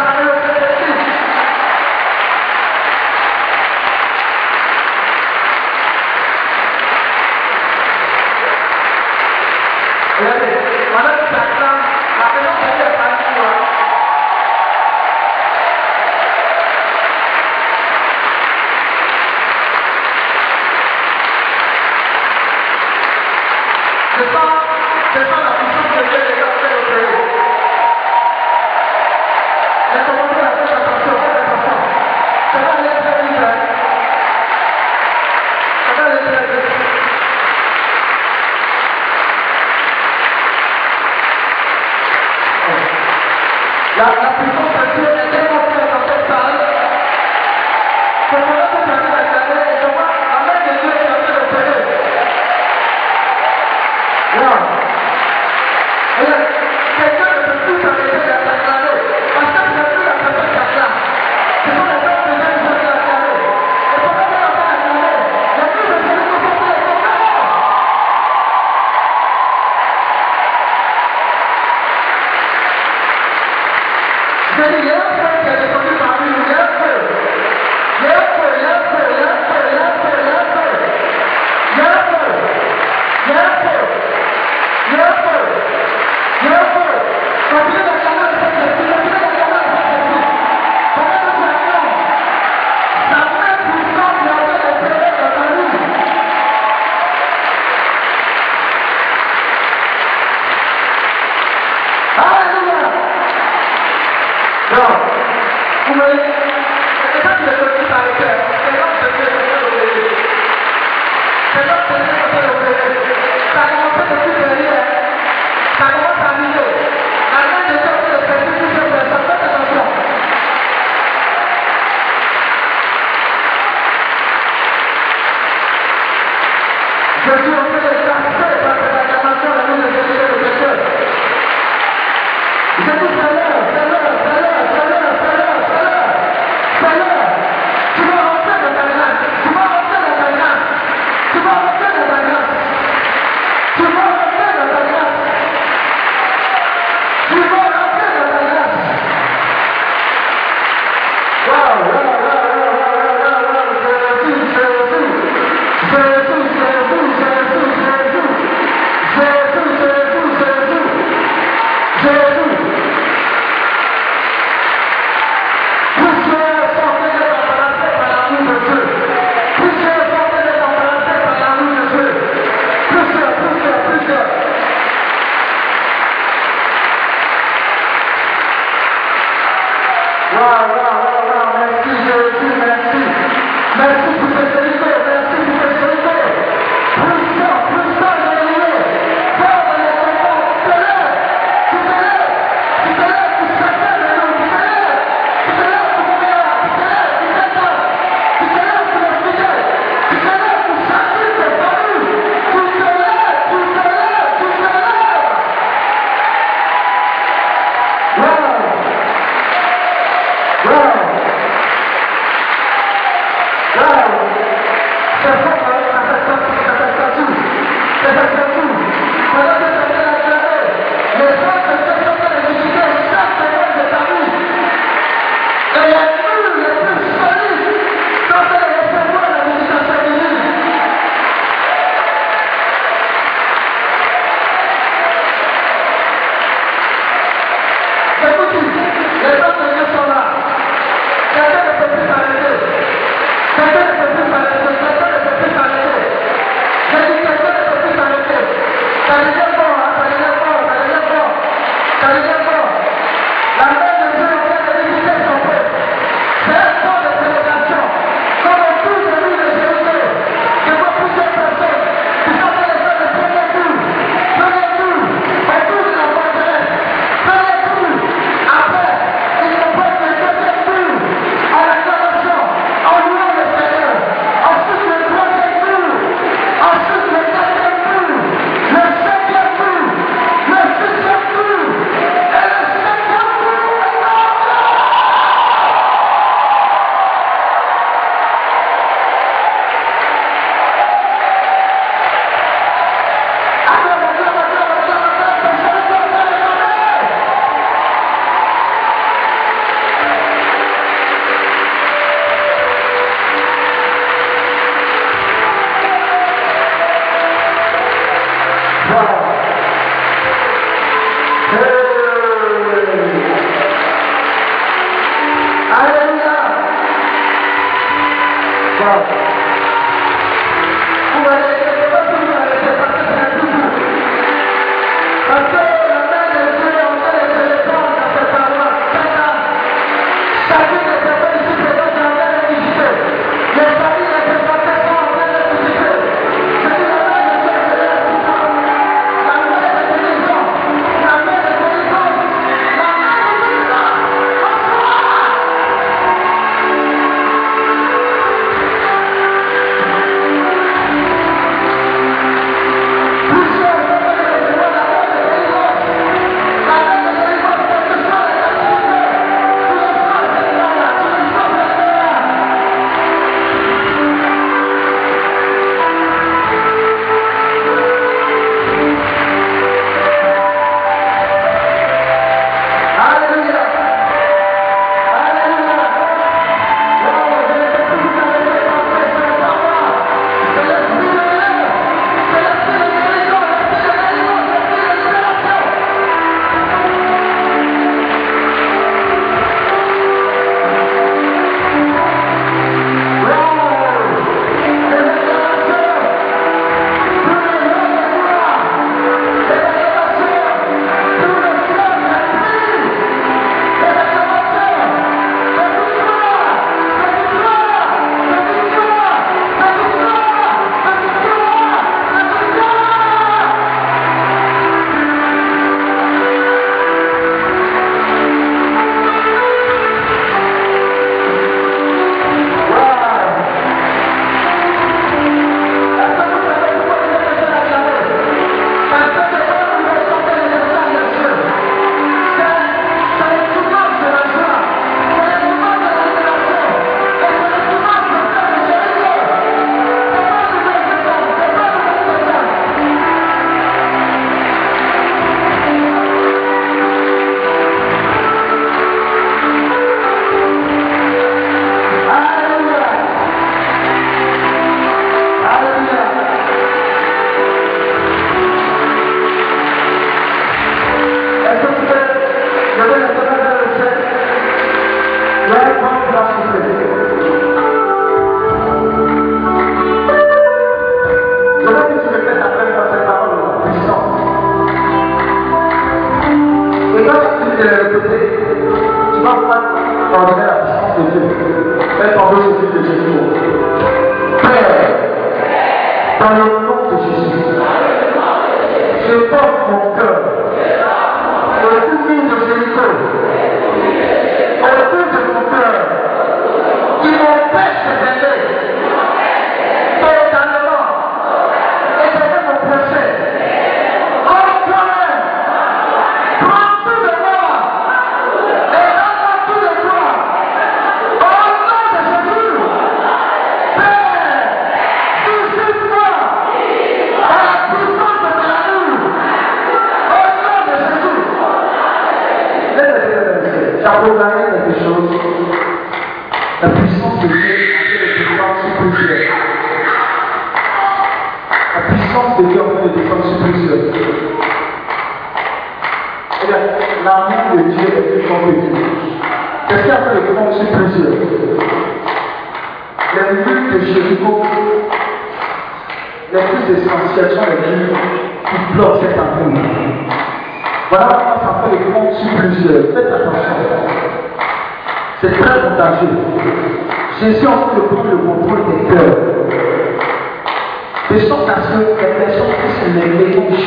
Wow.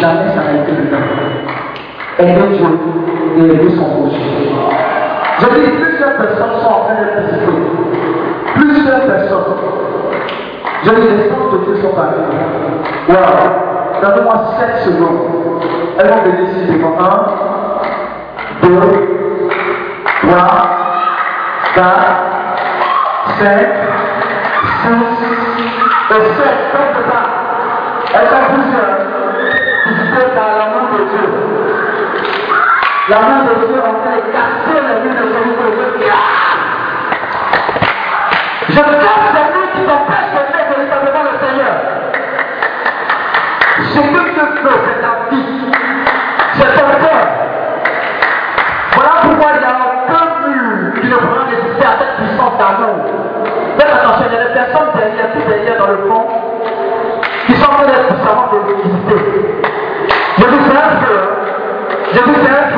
Jamais ça n'a été le cas. Aimer Dieu et aimer son prochain. Je dis, plusieurs personnes sont en train d'être visitées. Plusieurs personnes. Je dis, les sens de Dieu sont partis. Wow. Donne-moi 7 secondes. Elles vont venir ici devant 1, 2, 3, 4, 5, 6 et 7. Comme ça. Elles sont plusieurs. Visitées par l'amour de Dieu. L'amour de Dieu en train de casser les murs de Jésus. Je casse les murs qui t'empêchent d'aimer véritablement le Seigneur. Ce que Dieu veut, c'est ta vie. C'est ton cœur. Voilà pourquoi il n'y a aucun mur qui ne pourra résister à cette puissance d'amour. Faites attention, il y a des personnes derrière, tout derrière dans le fond, qui sont en train d'être puissamment de visiter. Je dis c'est un feu.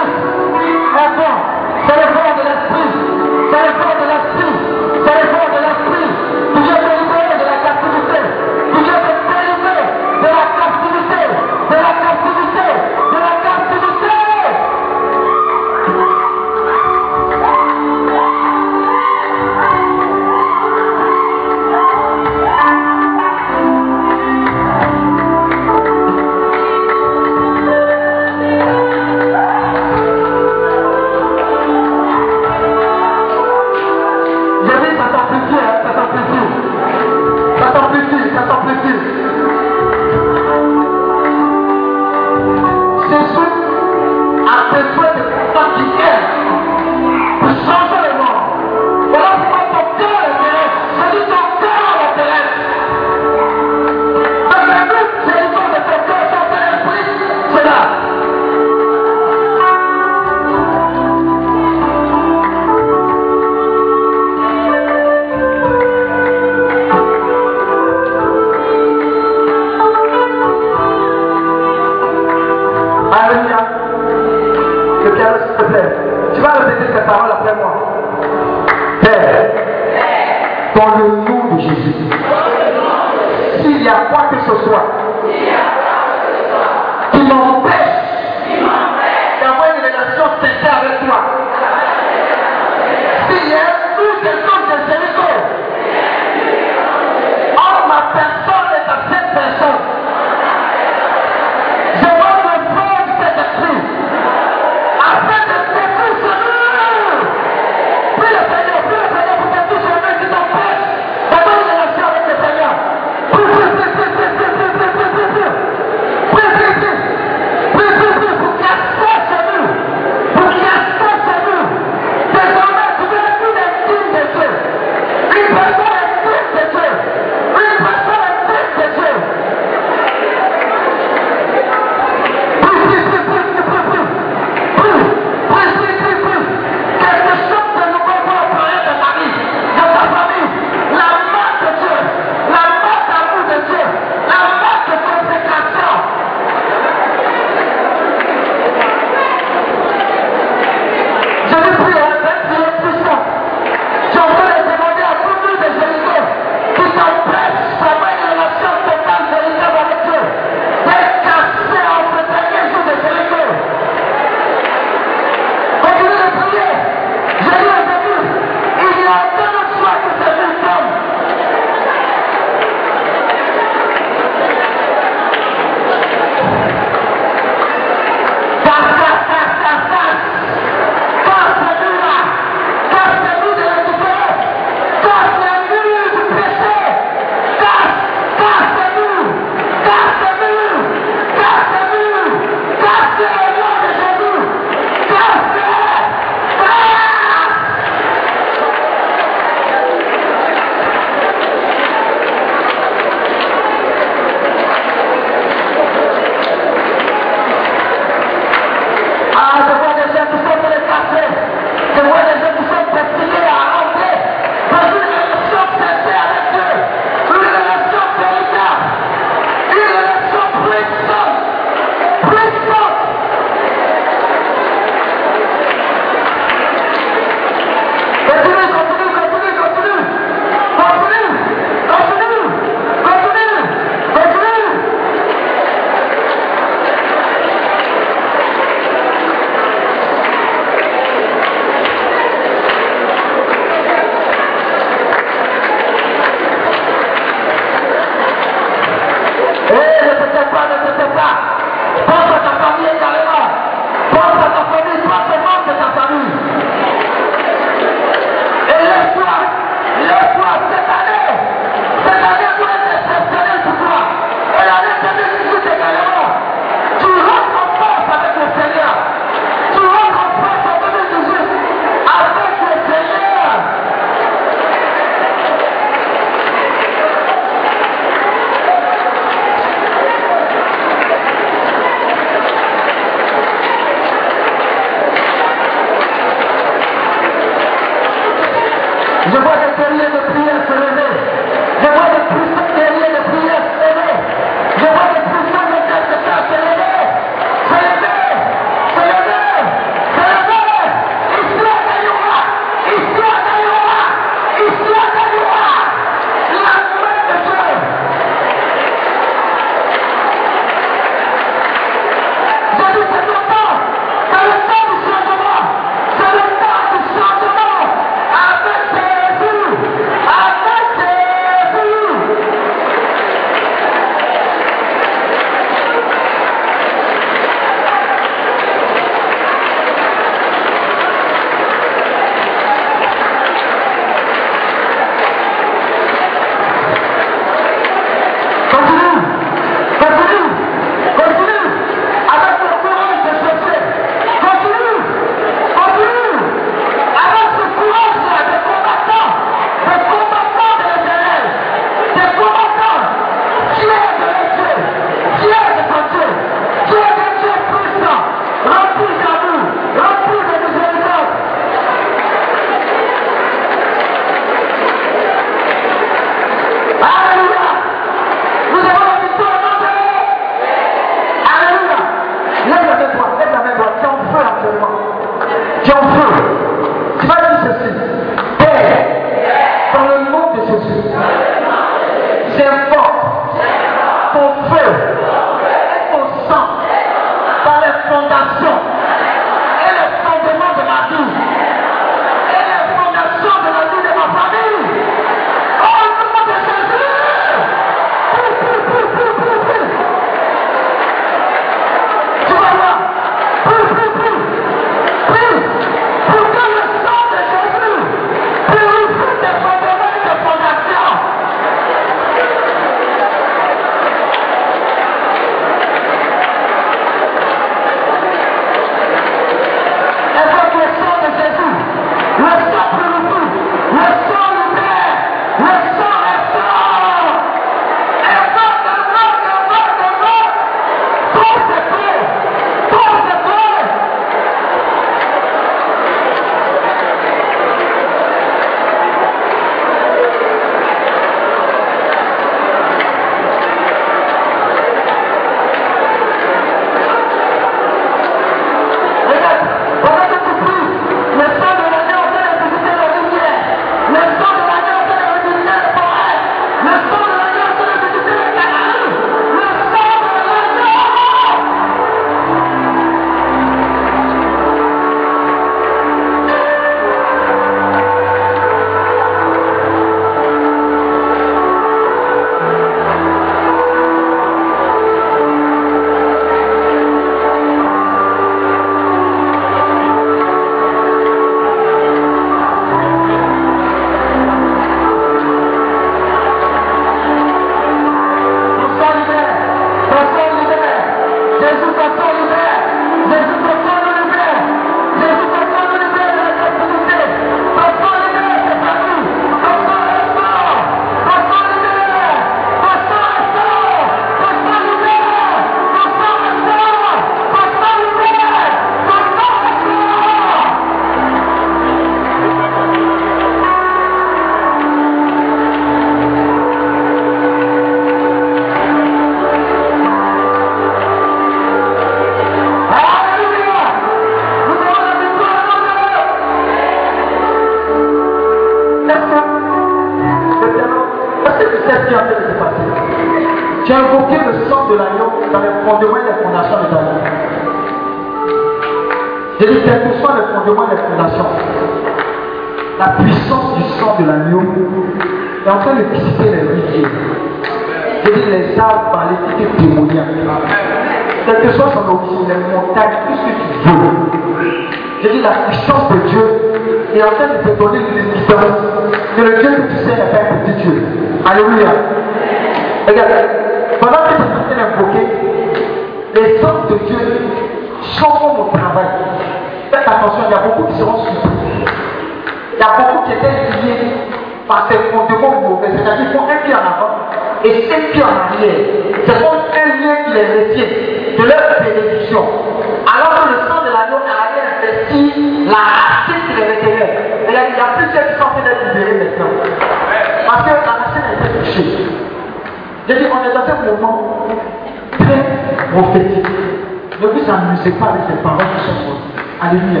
Ne vous amusez pas avec ces paroles qui sont bonnes. Alléluia.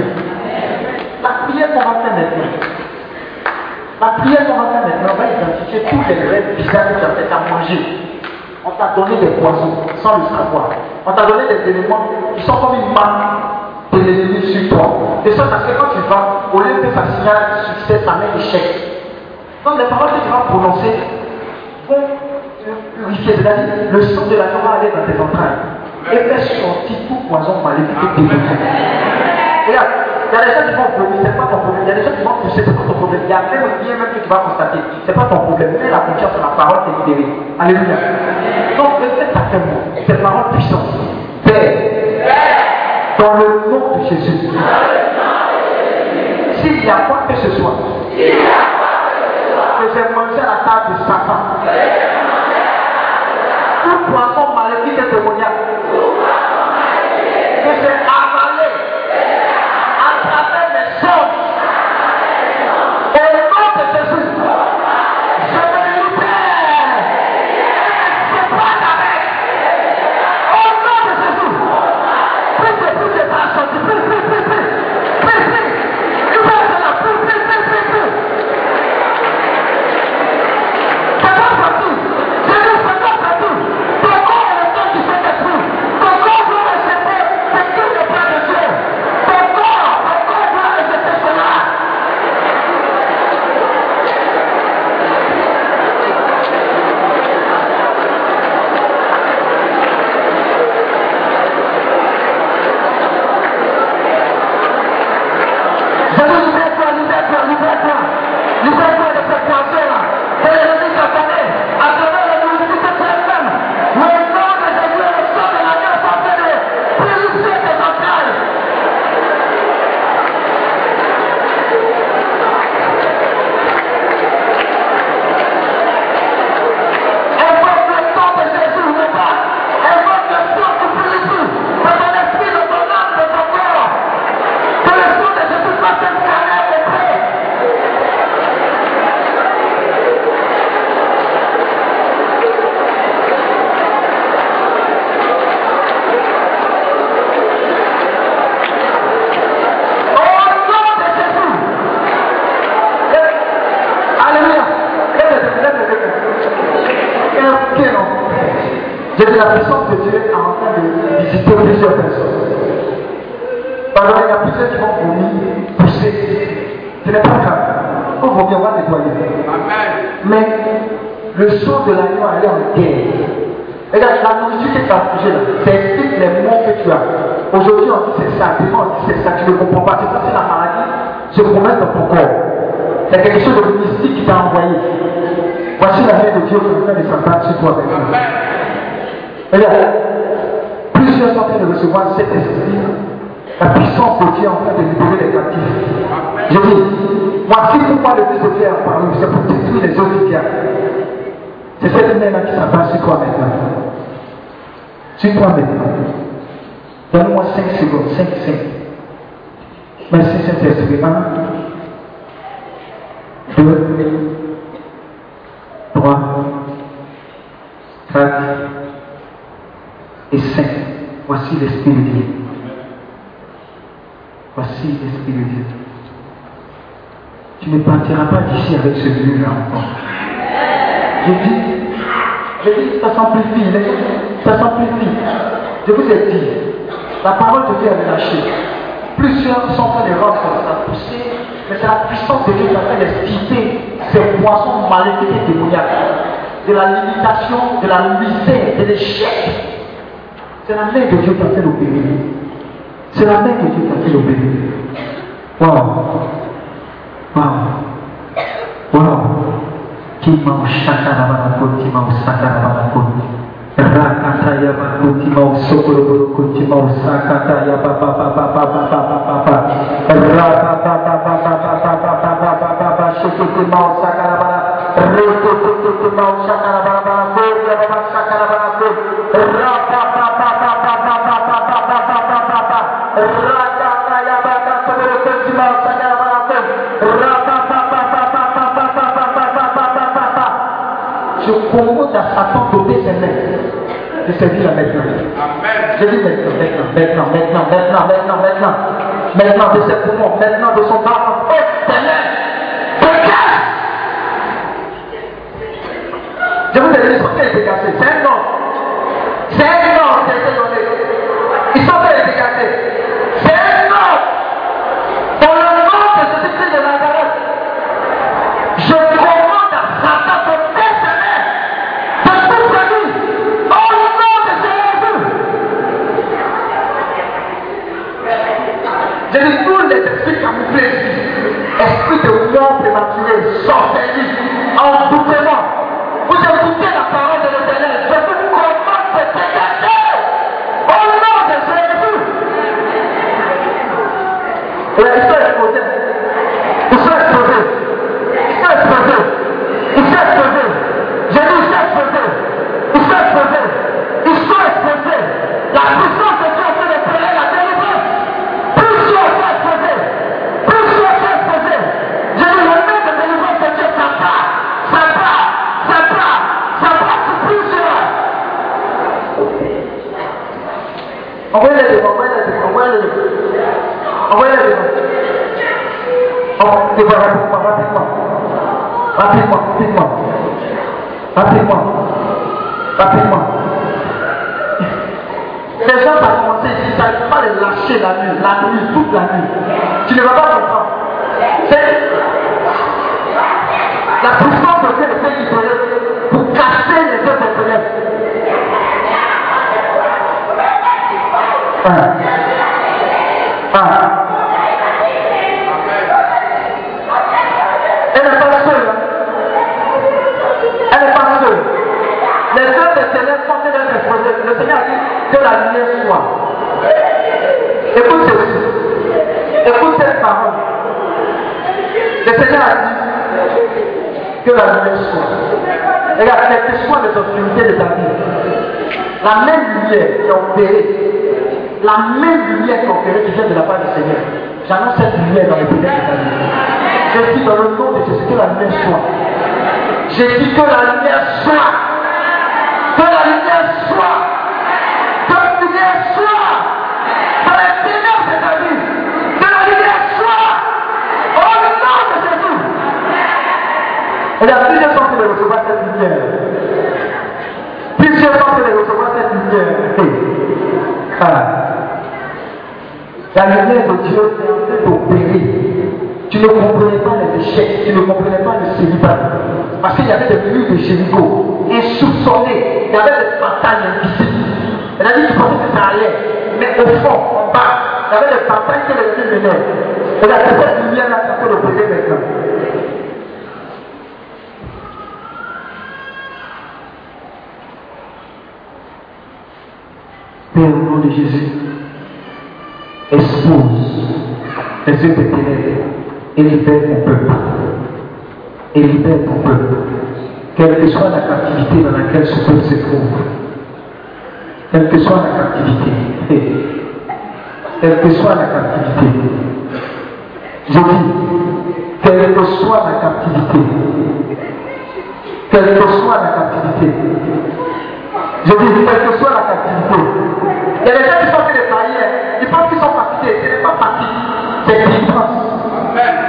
La prière qu'on va faire maintenant. La prière qu'on va faire maintenant, on va identifier tous les rêves bizarres que tu as fait à manger. On t'a donné des poisons sans le savoir. On t'a donné des éléments qui sont comme une marque de l'ennemi sur toi. De sorte à ce que quand tu vas, au lieu de faire signal succès, ça met échec. Donc les paroles que tu vas prononcer vont purifier, c'est-à-dire le sang de la parole aller dans tes entrailles était sortir tout poison maléfique de Regarde, il y a des gens qui vont pleurer, c'est pas ton problème. Il y a des gens qui vont pousser, c'est pas ton problème. Il y a même rien même que tu vas constater, c'est pas ton problème. Mais la confiance en la parole t'est libérée. Alléluia. Donc le fait à mot, cette parole puissante, Père, dans le nom de Jésus. S'il y a quoi que ce soit, que j'ai mangé à la table de Satan, tout poisson maléfique est dans ton corps. C'est quelque chose de mystique qui t'a envoyé. Voici la main de Dieu qui est en train de s'abattre sur toi. Regarde, plusieurs sont en train de recevoir cet esprit, la puissance de Dieu en train de libérer les captifs. Je dis, voici pourquoi le Fils de Dieu a parlé, c'est pour détruire les autres qui C'est cette main-là qui s'abat sur toi maintenant. Sur toi maintenant. Donne-moi 5 secondes, 5, 5. Merci Saint-Esprit. 1, 2, 3, 4 et 5. Voici l'Esprit de Dieu. Voici l'Esprit de Dieu. Tu ne d'ici avec ce lieu-là encore. Je dis, je dis, ça s'amplifie, ça s'amplifie. Je vous ai dit, la parole de Dieu est lâchée. Plusieurs sont en train de rentrer, ça a poussé, mais c'est la puissance de Dieu qui est en train ces poissons maléfiques et démoniaques. De la limitation, de la misère, de l'échec. C'est la main de Dieu qui a fait l'opérer. C'est la main de Dieu qui a fait l'opérer. Waouh! mau sakara balakun mau sakara balakun Raka saya balakun mau syukur kunci mau sakata ya papa papa papa papa papa Raka papa papa papa papa papa tata syukur mau sakara balakun Raka tata tata tata tata tata mau sakara balakun Ya d'ôter ses mains de servir la maintenant. Je dis maintenant, maintenant, maintenant, maintenant, maintenant, maintenant, maintenant, de ses poumons, maintenant de son Je vous ai dit, ils sont bien dégagés. só feliz c'est pas rapidement, rapidement. Rapidement, rapidement. Rapidement. Rapidement. Les gens vont commencer ici, ça ne pas les lâcher la nuit, la nuit, toute la nuit. Tu ne vas pas comprendre. La puissance de Dieu est fait Seigneur a que la lumière soit. Regarde, quelles que soient les obscurités de ta vie, la même lumière qui est opérée, la même lumière qui est opérée qui vient de la part du Seigneur. J'annonce cette lumière dans les ténèbres de ta vie. Dans le nom de Jésus que la lumière soit. Je dis que la lumière soit. Tu ne comprenais pas les échecs, tu ne comprenais pas le célibat. Parce qu'il y avait des murs de Jéricho, insoupçonnés, il y avait des batailles invisibles. Elle a dit tu pensais que ça allait, mais au fond, en bas, il y avait des batailles que les dieux menaient. Et la cette lumière-là, ça peut le poser maintenant. Père, au nom de Jésus. et libère ton peuple. Et libère ton peuple. Quelle que soit la captivité dans laquelle ce peuple se trouve, quelle que soit la captivité, (laughs) quelle que soit la captivité, je dis, quelle que soit la captivité, quelle que soit la captivité, je dis, quelle que soit la captivité, il y a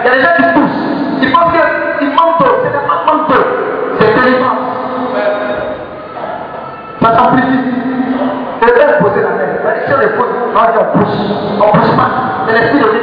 Il y a des gens qui poussent. Ils pensent qu'ils mentent. C'est des menteurs. C'est terrible. Ça s'amplifie. C'est le poser la main. La question est pose. On pousse. On ne pousse pas. C'est l'esprit de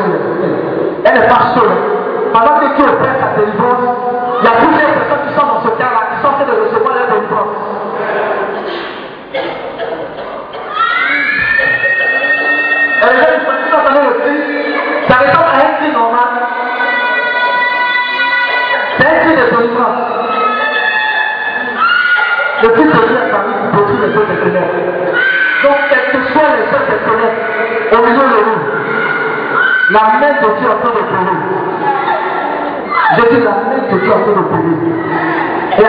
que tu en train de. Je dis la même que en train de. Et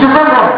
Remember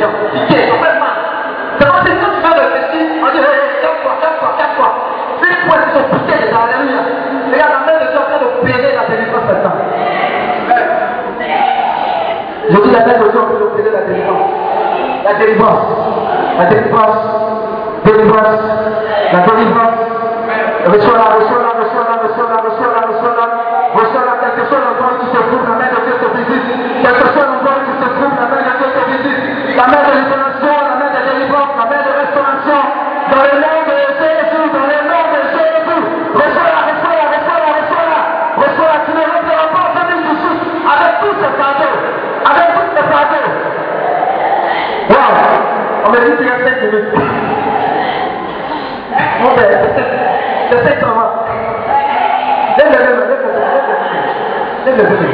sont dedans, piqués, ils ont fait mal. C'est comme si quand tu fais réfléchir, on dit, hey, calme-toi, calme-toi, calme-toi. Plus points, ils sont piqués dedans, alléluia. Regarde, la main de Dieu en train d'opérer la délivrance maintenant. Je dis la main de Dieu en train d'opérer la délivrance. La délivrance. La délivrance. Délivrance. La délivrance. Reçois-la, reçois-la, reçois-la, reçois-la, reçois-la, reçois-la. Reçois-la, quel que soit l'endroit où tu te trouves, la main de Dieu te visite. Quel que soit l'endroit où tu te trouves, la main de Dieu te visite. La main de libération, la main de délivrance, la main de restauration. Dans le nom de Jésus, dans le nom de Jésus. Reçois-la, reçois-la, reçois-la, reçois-la. Reçois-la, tu ne rentreras pas en famille sud avec tous ces fardeaux. Avec tous ces fardeaux. Wow! On me dit qu'il a 5 minutes. Mon père, c'est 5 ans. Lève le lève le lève le bébé. Lève le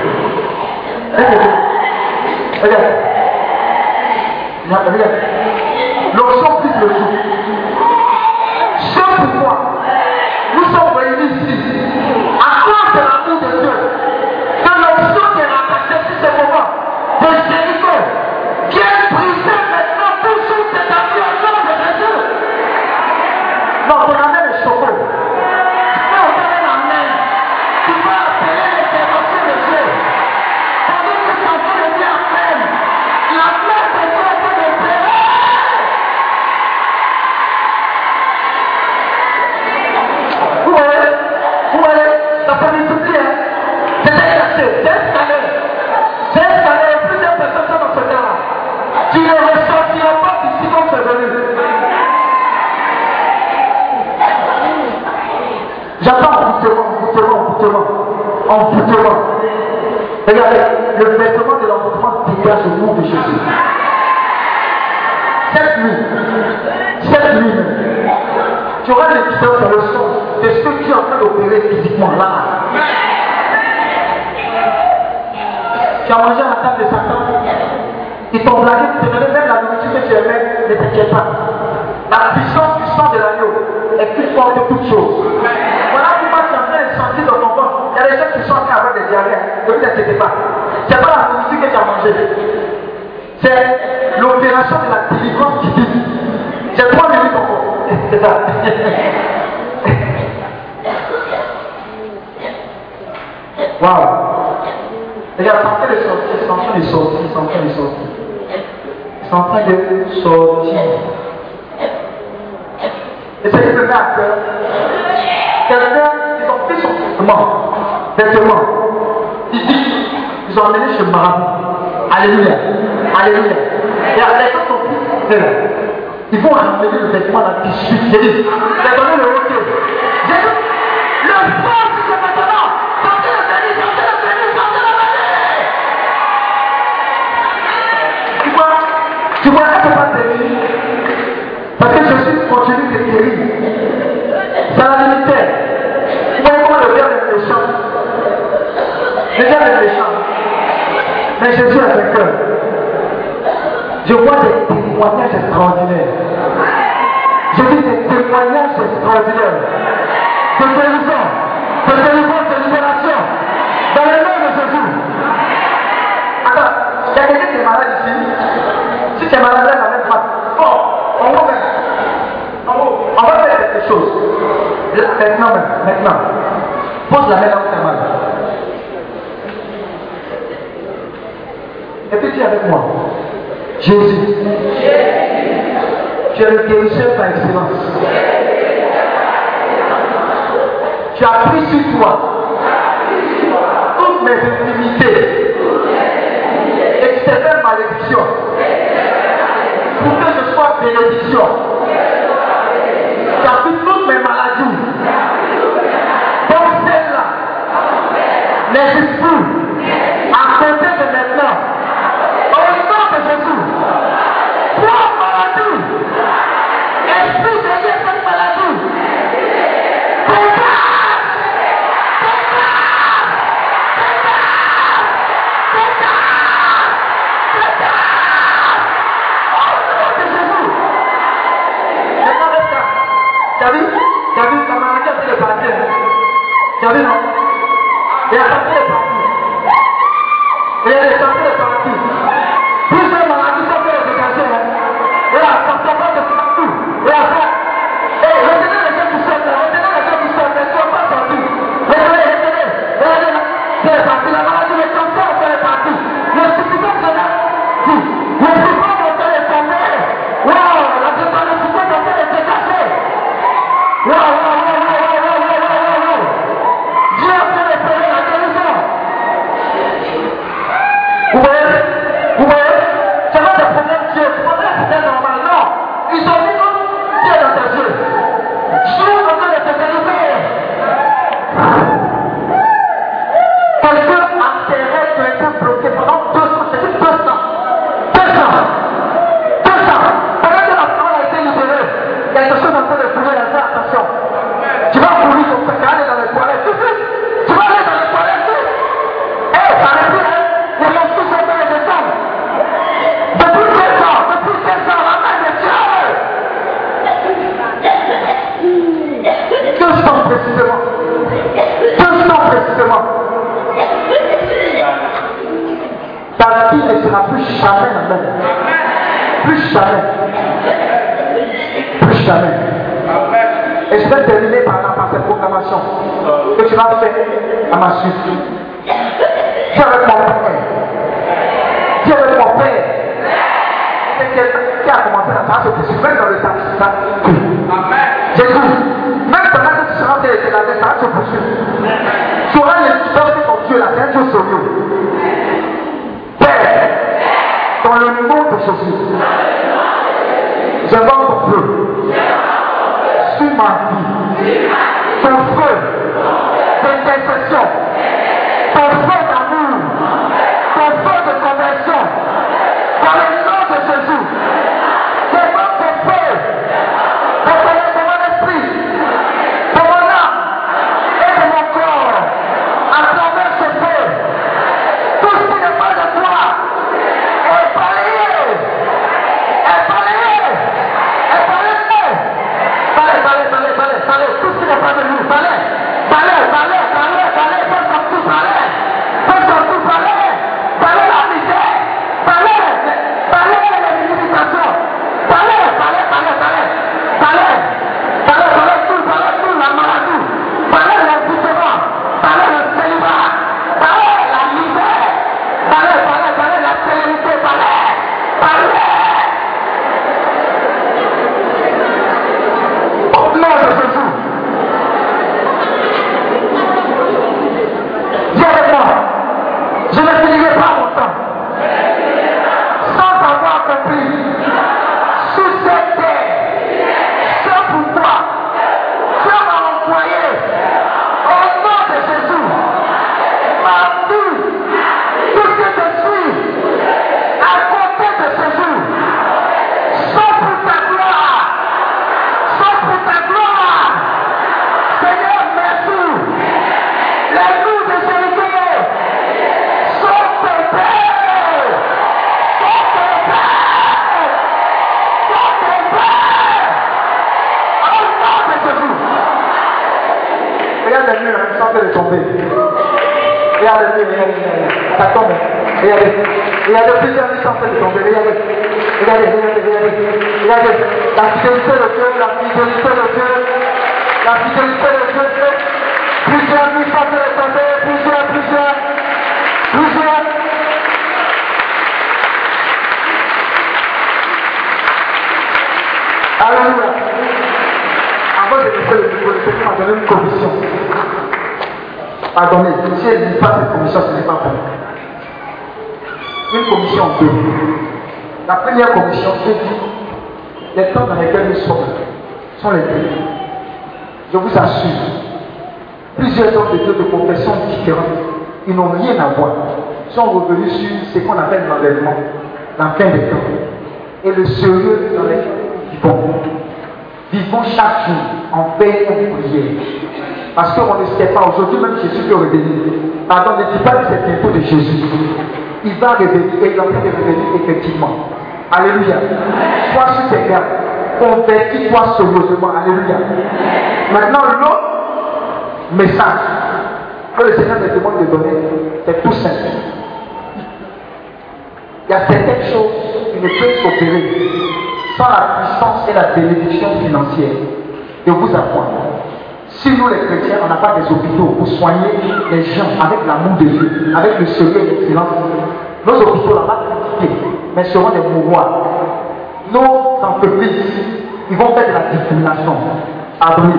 Le diable est méchant. Mais Jésus a fait cœur. Je vois des témoignages extraordinaires. Je dis des témoignages extraordinaires. De guérison, de délivrance, de libération. Dans le nom de Jésus. Attends, il y a quelqu'un qui est malade ici. Si tu es malade, elle va même pas. Oh, haut même. En haut. On va faire quelque chose. Là, maintenant maintenant. Pose la main là où tu. Et puis tu es avec moi. Jésus. Tu es le guérisseur par excellence. Tu as pris sur toi toutes mes intimités et tu t'es fait malédiction pour que je sois bénédiction. Tu as pris toutes mes maladies. Donc celle-là, les esprits, à côté de maintenant, sont revenus sur ce qu'on appelle l'enlèvement, la fin des temps, et le sérieux dans les vivons. Vivons chaque jour en paix et en prière. Parce qu'on ne sait pas, aujourd'hui même Jésus peut revenir. Pardon, ne dis pas que c'est bientôt de Jésus. Il va revenir et il est en de effectivement. Alléluia. Sois sur tes gardes. Convertis-toi sérieusement. Alléluia. Maintenant, l'autre message que le Seigneur te demande de donner, c'est tout simple. Il y a certaines choses qui ne peuvent s'opérer sans la puissance et la bénédiction financière de vous apprendre. Si nous les chrétiens, on n'a pas des hôpitaux pour soigner les gens avec l'amour de Dieu, avec le sérieux et l'excellence, nos hôpitaux critiqué, mais seront des mouroirs. Nos entreprises, ils vont faire de la discrimination. Adonner,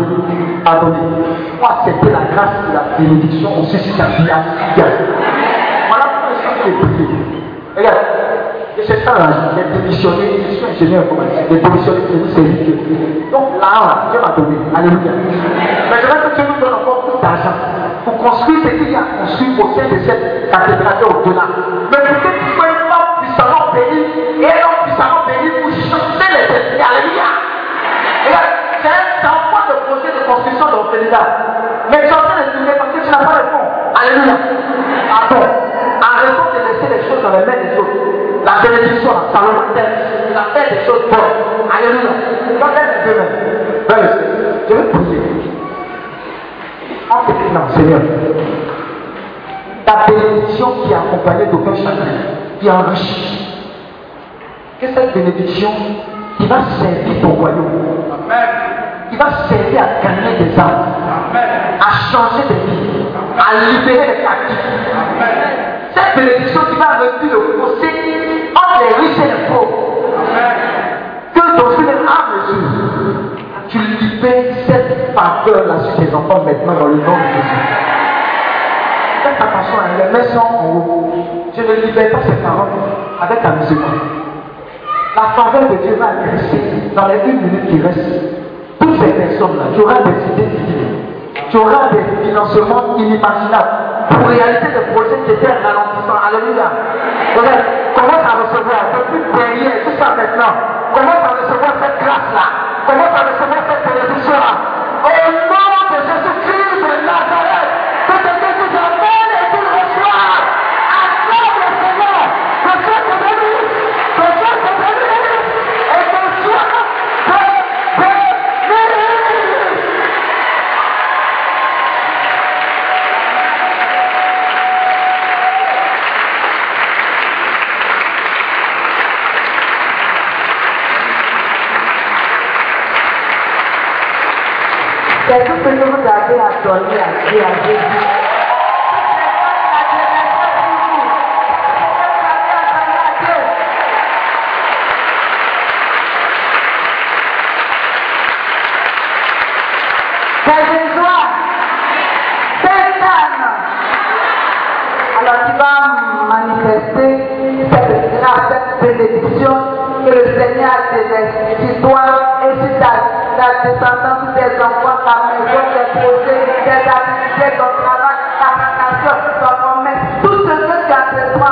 adonner. Pour accepter la grâce et la bénédiction aussi sur ta vie. Voilà pourquoi je suis prier. Regarde, c'est ça les démissionnés, je suis ingénieur informatique, les démissionnés, c'est lui Donc là, Dieu m'a donné. Alléluia. Mais je veux que Dieu nous donne encore plus d'argent pour construire ce qu'il y a construit au sein de cette cathédrale au-delà. Mais que tu sois un homme puissamment béni et un homme puissamment béni pour Mais tu es en train de signer parce que tu n'as pas de fonds. Alléluia. Pardon. En raison de laisser les choses dans les mains des autres la bénédiction, ça le la fait des choses bonnes. Alléluia. Je vais prier. En fait, Seigneur, ta bénédiction qui est accompagnée d'aucun chagrin, qui enrichit, que cette bénédiction qui va servir ton royaume, qui va servir à gagner des âmes, à changer des vies, à libérer les captifs. Cette bénédiction qui va réduire le fossé entre les riches et les pauvres. Que ton fils à mesure, tu libères cette faveur-là sur tes enfants maintenant dans le nom de Jésus. Faites attention, hein, les mains sont en haut. Je ne libère pas ces paroles avec ta musique. La faveur de Dieu va glisser dans les une minute qui reste. Toutes ces personnes-là, tu auras des idées divines. Tu auras des financements inimaginables pour réaliser des projets qui étaient ralentissants. Alléluia. Commence à recevoir depuis derrière, tout ça maintenant. Commence à recevoir cette grâce-là. Commence à recevoir cette bénédiction-là. Avez à donner ta maison, tes projets, tes activités, ton travail, ta vocation, ton commerce, tout ce que tu as fait toi.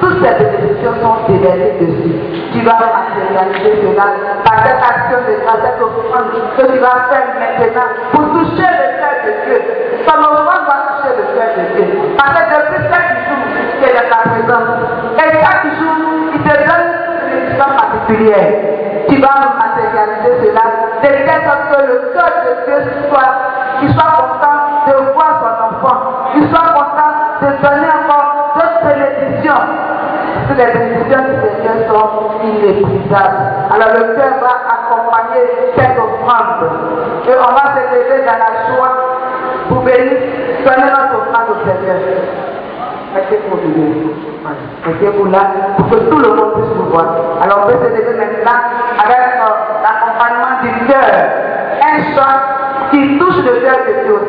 Toutes ces bénédictions sont déversées dessus. Tu vas matérialiser cela par cette action de cette offrande que tu vas faire maintenant pour toucher le cœur de Dieu. Ton offrande va toucher le cœur de Dieu. Parce que depuis chaque jour, tu es dans ta présence. Et chaque jour, il te donne une bénédiction particulière. Tu vas matérialiser de telle sorte que le cœur de Dieu soit, qu'il soit content de voir son enfant, qu'il soit content de donner encore d'autres bénédictions. Que les bénédictions du Seigneur sont inépuisables. Alors le cœur va accompagner cette offrande. Et on va se lever dans la joie pour bénir, donner notre offrande au Seigneur. Mettez-vous. Mettez-vous là pour que tout le monde puisse vous voir. Alors on peut se lever maintenant avec euh, Panama didida esok itu sudah jadi Jawa